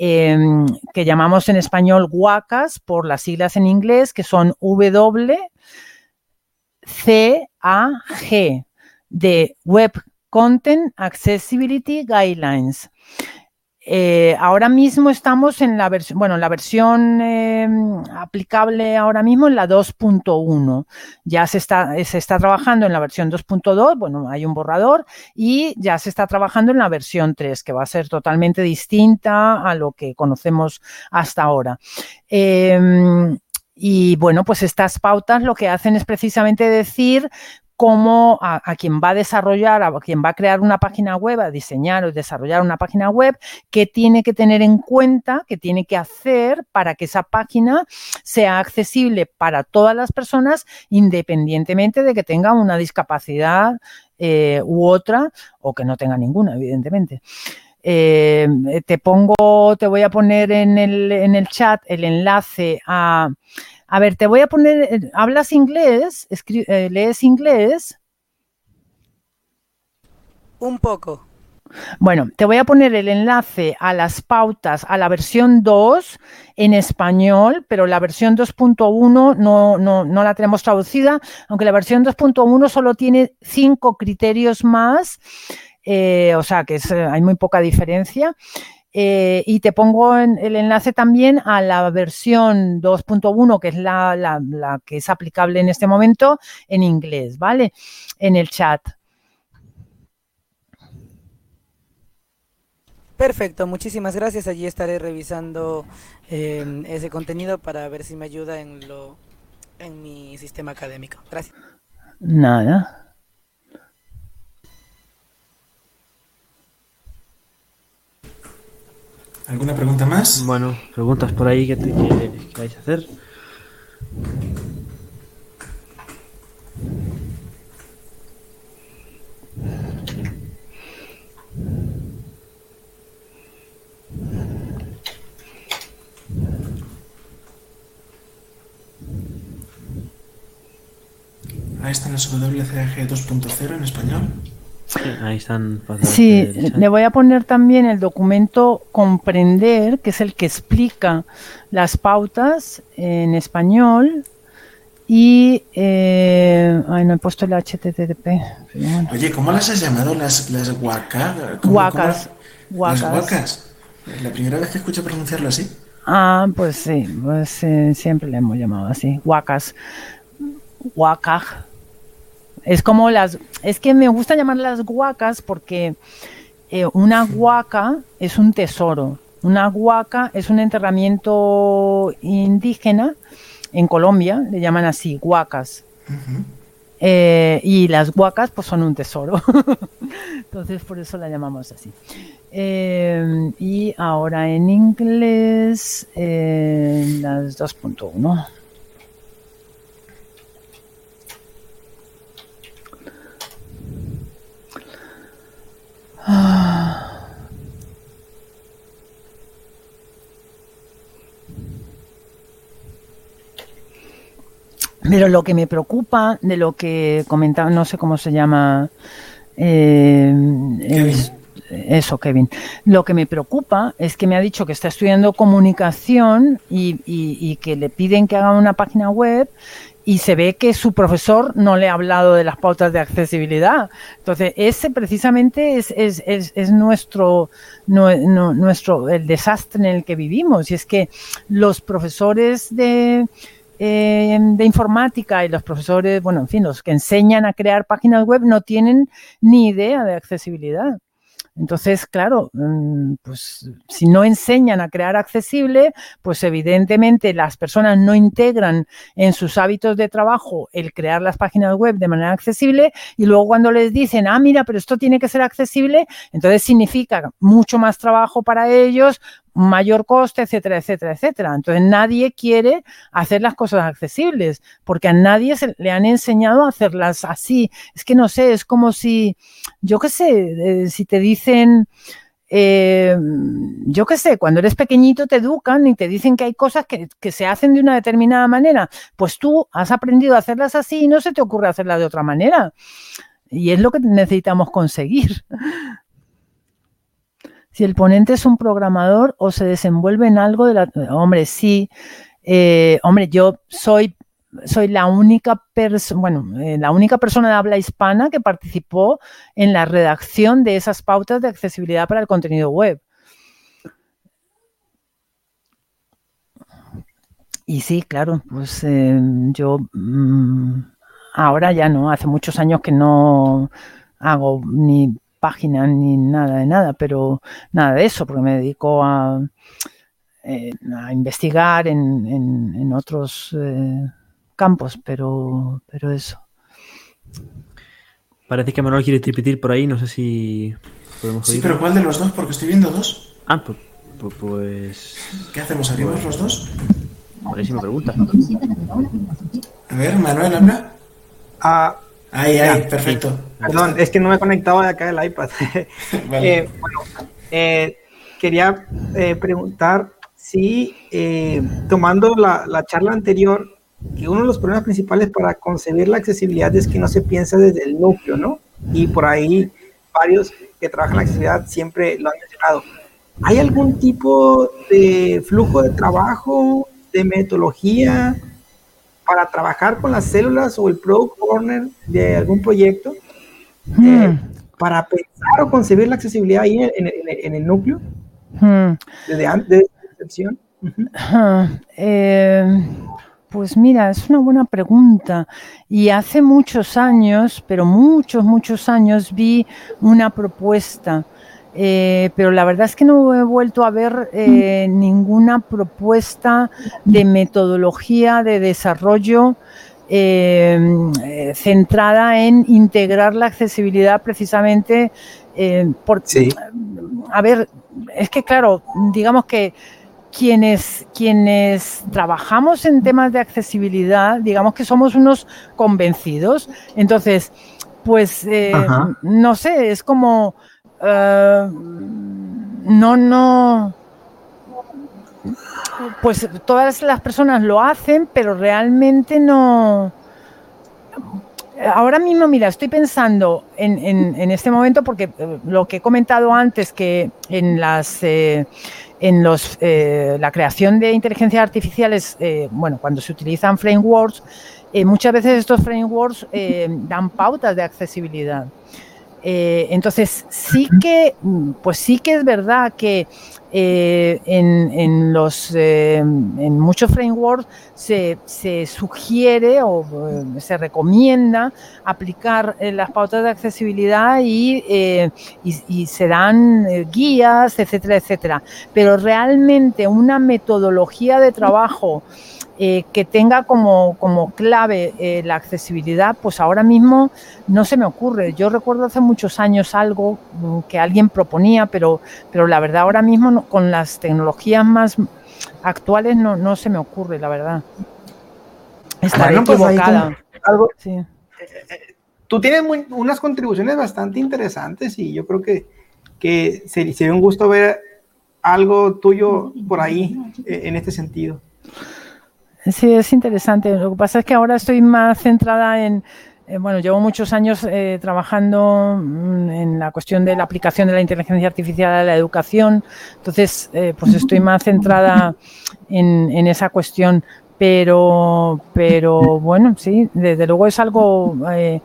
Em, que llamamos en español WACAS por las siglas en inglés, que son W, C, A, G, de Web Content Accessibility Guidelines. Eh, ahora mismo estamos en la versión, bueno, la versión em, aplicable ahora mismo en la 2.1. Ya se está, se está trabajando en la versión 2.2, bueno, hay un borrador y ya se está trabajando en la versión 3, que va a ser totalmente distinta a lo que conocemos hasta ahora. Em, y bueno, pues estas pautas lo que hacen es precisamente decir cómo a, quien va a desarrollar, a quien va a crear una página web, a diseñar o desarrollar una página web, qué tiene que tener en cuenta, qué tiene que hacer para que esa página sea accesible para todas las personas, independientemente de que tenga una discapacidad eh, u otra, o que no tenga ninguna, evidentemente. Eh, te pongo, te voy a poner en el, en el chat el enlace a a ver, te voy a poner, ¿hablas inglés? Eh, ¿Lees inglés? Un poco. Bueno, te voy a poner el enlace a las pautas, a la versión 2 en español, pero la versión 2.1 no, no, la tenemos traducida, aunque la versión 2.1 solo tiene cinco criterios más, eh, o sea que hay muy poca diferencia. Eh, y te pongo en el enlace también a la versión 2.1, que es la, la, que es aplicable en este momento en inglés, ¿vale? En el chat. Perfecto, muchísimas gracias. Allí estaré revisando eh, ese contenido para ver si me ayuda en, lo, en mi sistema académico. Gracias. Nada. ¿Alguna pregunta más? Bueno, preguntas por ahí que, te, vais a hacer. Ahí están las WCAG 2.0 en español. Ahí están. Sí, le voy a poner también el documento Comprender, que es el que explica las pautas en español. Y. Eh, ay, no he puesto el HTTP. Oye, ¿cómo las has llamado? Las, las guacas. Guacas. Las guacas. La primera vez que escucho pronunciarlo así. Ah, pues sí, pues eh, siempre le hemos llamado así. Guacas. Guacaj. Es como las, es que me gusta llamarlas guacas porque eh, una guaca es un tesoro. Una guaca es un enterramiento indígena en Colombia, le llaman así, guacas. Eh, y las guacas pues son un tesoro. *laughs* Entonces por eso la llamamos así. Eh, y ahora en inglés las 2.1. Pero lo que me preocupa de lo que comentaba, no sé cómo se llama, eh, eso, Kevin. Lo que me preocupa es que me ha dicho que está estudiando comunicación y que le piden que haga una página web y se ve que su profesor no le ha hablado de las pautas de accesibilidad. Entonces, ese precisamente es, es, es, nuestro, nuestro, el desastre en el que vivimos. Y es que los profesores de, eh, de informática y los profesores, bueno, en fin, los que enseñan a crear páginas web no tienen ni idea de accesibilidad. Entonces, claro, mm, pues si no enseñan a crear accesible, pues evidentemente las personas no integran en sus hábitos de trabajo el crear las páginas web de manera accesible y luego cuando les dicen, ah, mira, pero esto tiene que ser accesible, entonces significa mucho más trabajo para ellos mayor coste, etcétera, etcétera, etcétera. Entonces nadie quiere hacer las cosas accesibles porque a nadie se le han enseñado a hacerlas así. Es que no sé, es como si, yo qué sé, eh, si te dicen, eh, yo qué sé, cuando eres pequeñito te educan y te dicen que hay cosas que, que, se hacen de una determinada manera, pues tú has aprendido a hacerlas así y no se te ocurre hacerlas de otra manera. Y es lo que necesitamos conseguir. *laughs* Si el ponente es un programador o se desenvuelve en algo de la... Hombre, sí. Eh, hombre, yo soy, soy la única persona, bueno, eh, la única persona de habla hispana que participó en la redacción de esas pautas de accesibilidad para el contenido web. Y sí, claro, pues eh, yo mmm, ahora ya no, hace muchos años que no hago ni páginas ni nada de nada, pero nada de eso, porque me dedico a, eh, a investigar en, en, en otros eh, campos, pero, pero eso. Parece que Manuel quiere tripetir por ahí, no sé si podemos Sí, pero ¿cuál de los dos? Porque estoy viendo dos. Ah, pues... pues... ¿Qué hacemos? ¿Abrimos los dos? Me pregunta. A ver, Manuel, habla. Ah, Ahí, ahí, perfecto. Perdón, es que no me he conectado de acá del iPad. *laughs* *laughs* Vale. Eh, bueno, eh, quería eh, preguntar si, tomando la, la, charla anterior, que uno de los problemas principales para concebir la accesibilidad es que no se piensa desde el núcleo, ¿no? Y por ahí varios que trabajan la accesibilidad siempre lo han mencionado. ¿Hay algún tipo de flujo de trabajo, de metodología? Para trabajar con las células o el product owner de algún proyecto Hmm. eh, para pensar o concebir la accesibilidad ahí en, en, en, en el núcleo Hmm. desde antes de la concepción. Ah, eh, pues mira, es una buena pregunta. Y hace muchos años, pero muchos, muchos años, vi una propuesta. Eh, pero la verdad es que no he vuelto a ver eh, ninguna propuesta de metodología de desarrollo eh, centrada en integrar la accesibilidad precisamente por, Sí. a ver, es que claro, digamos que quienes, quienes trabajamos en temas de accesibilidad, digamos que somos unos convencidos. Entonces, pues, eh, no sé, es como, eh, no, no, pues todas las personas lo hacen, pero realmente no... Ahora mismo, mira, estoy pensando en, en- este momento porque eh, lo que he comentado antes, que en las eh, en los la creación de inteligencias artificiales, eh, bueno, cuando se utilizan frameworks, muchas veces estos frameworks dan pautas de accesibilidad. Eh, entonces, sí que, pues sí que es verdad que eh, en, en los, eh, en muchos frameworks se, se sugiere o se recomienda aplicar las pautas de accesibilidad y, y, se dan guías, etcétera, etcétera. Pero realmente una metodología de trabajo eh, que tenga como, como clave eh, la accesibilidad, pues ahora mismo no se me ocurre. Yo recuerdo hace muchos años algo mm, que alguien proponía, pero, pero la verdad ahora mismo no- con las tecnologías más actuales no, no se me ocurre, la verdad. Estaré Bueno, pues equivocada. algo, Sí. tú tienes muy- unas contribuciones bastante interesantes y yo creo que, que sería, un gusto ver algo tuyo por ahí eh, en este sentido. Sí, es interesante. Lo que pasa es que ahora estoy más centrada en, eh, bueno, llevo muchos años eh, trabajando mm, en la cuestión de la aplicación de la inteligencia artificial a la educación, entonces, eh, pues estoy más centrada en, en esa cuestión. Pero, pero bueno, sí, desde luego es algo, eh,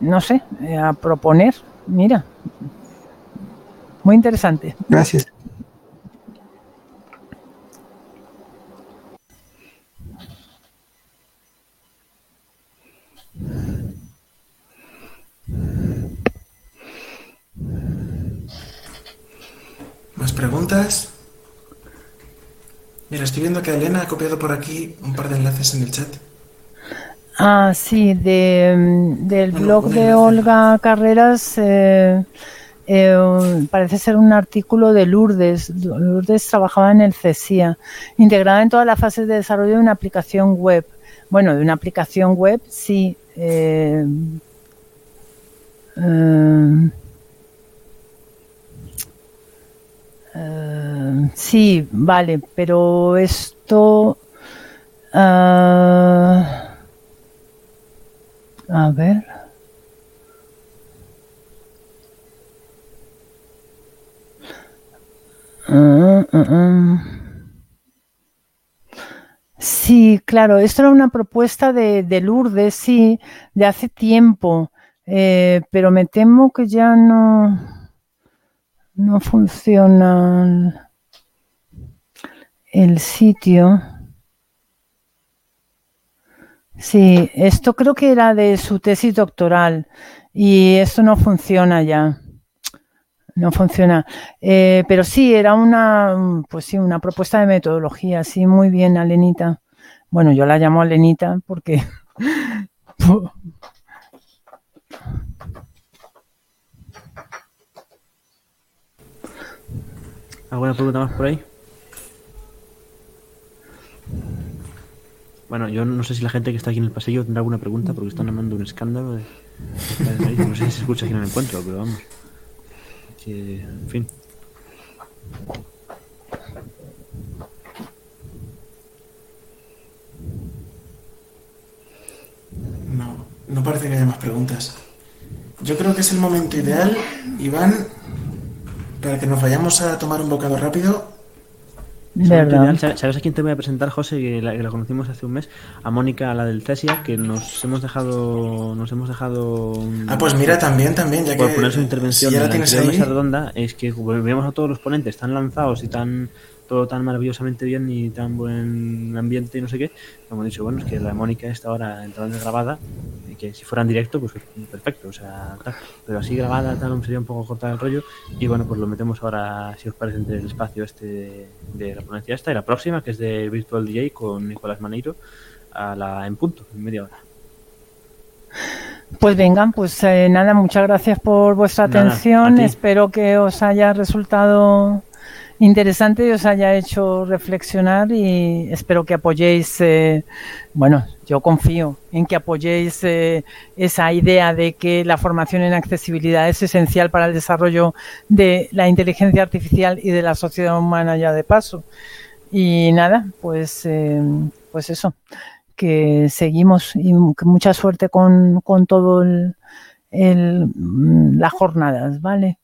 no sé, eh, a proponer. Mira, muy interesante. Gracias. ¿Más preguntas? Mira, estoy viendo que Elena ha copiado por aquí un par de enlaces en el chat. Ah, sí, de, mm, del Bueno, blog de. Olga Carreras. eh, eh, parece ser un artículo de Lourdes. Lourdes trabajaba en el CESIA, integrada en todas las fases de desarrollo de una aplicación web. Bueno, de una aplicación web, sí. Eh, eh, eh, sí, vale, pero esto... ah, a ver. Ah, ah, ah. Sí, claro, esto era una propuesta de, de Lourdes, sí, de hace tiempo, eh, pero me temo que ya no, no funciona el, sitio. Sí, esto creo que era de su tesis doctoral y esto no funciona ya. No funciona. Eh, pero sí, era una, pues sí, una propuesta de metodología. Sí, muy bien, Alenita. Bueno, yo la llamo Alenita porque *laughs* ¿Alguna pregunta más por ahí? Bueno, yo no sé si la gente que está aquí en el pasillo tendrá alguna pregunta porque están armando un escándalo. No sé si se escucha aquí en el encuentro, pero vamos. En fin. No, no parece que haya más preguntas. Yo creo que es el momento ideal, Iván, para que nos vayamos a tomar un bocado rápido. Es un momento ¿Verdad? Ideal. ¿Sabes- ¿Sabes a quién te voy a presentar, José? Que la, que la conocimos hace un mes. A Mónica, la del Cesia, que nos hemos dejado. Nos hemos dejado. Ah, pues mira, también, también, ya por que poner su intervención si ya en la la tienes ahí. mesa redonda es que vemos a todos los ponentes tan lanzados y tan todo tan maravillosamente bien y tan buen ambiente y no sé qué hemos dicho bueno es que la Mónica está ahora entrando grabada y que si fuera en directo pues perfecto o sea tal. pero así grabada tal sería un poco corta el rollo y bueno pues lo metemos ahora si os parece entre el espacio este de, de la ponencia esta y la próxima que es de Virtual DJ con Nicolás Maneiro a la en punto en media hora Pues vengan, pues eh, nada, muchas gracias por vuestra Nada, atención. Espero que os haya resultado interesante os haya hecho reflexionar y espero que apoyéis, eh, bueno, yo confío en que apoyéis eh, esa idea de que la formación en accesibilidad es esencial para el desarrollo de la inteligencia artificial y de la sociedad humana ya de paso. Y nada, pues, eh, pues eso, que seguimos y mucha suerte con, con todo el, el- las jornadas, ¿vale?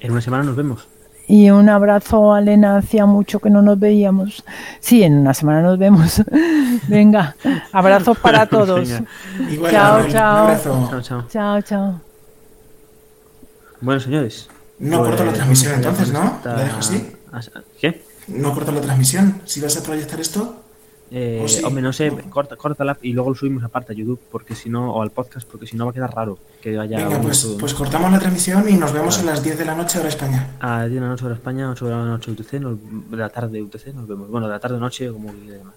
en una semana nos vemos Y un abrazo a Elena, hacía mucho que no nos veíamos. Sí, en una semana nos vemos. *laughs* Venga, abrazos para todos. Igual, Chao, chao. Un abrazo. chao chao Chao, chao. bueno señores No corto la pues transmisión entonces, ¿no? ¿La dejo así? ¿Qué? No corto la transmisión. Si vas a proyectar esto, Eh, ¿O sí? Hombre, no sé, corta, córtala y luego lo subimos aparte a YouTube, porque si no, o al podcast, porque si no va a quedar raro que haya venga, pues, todo. pues cortamos la transmisión y nos vemos a las 10 de la noche hora España. A 10 de la noche hora España, 8 de la noche UTC, nos- de la tarde UTC, nos vemos. Bueno, de la tarde noche, como que igual.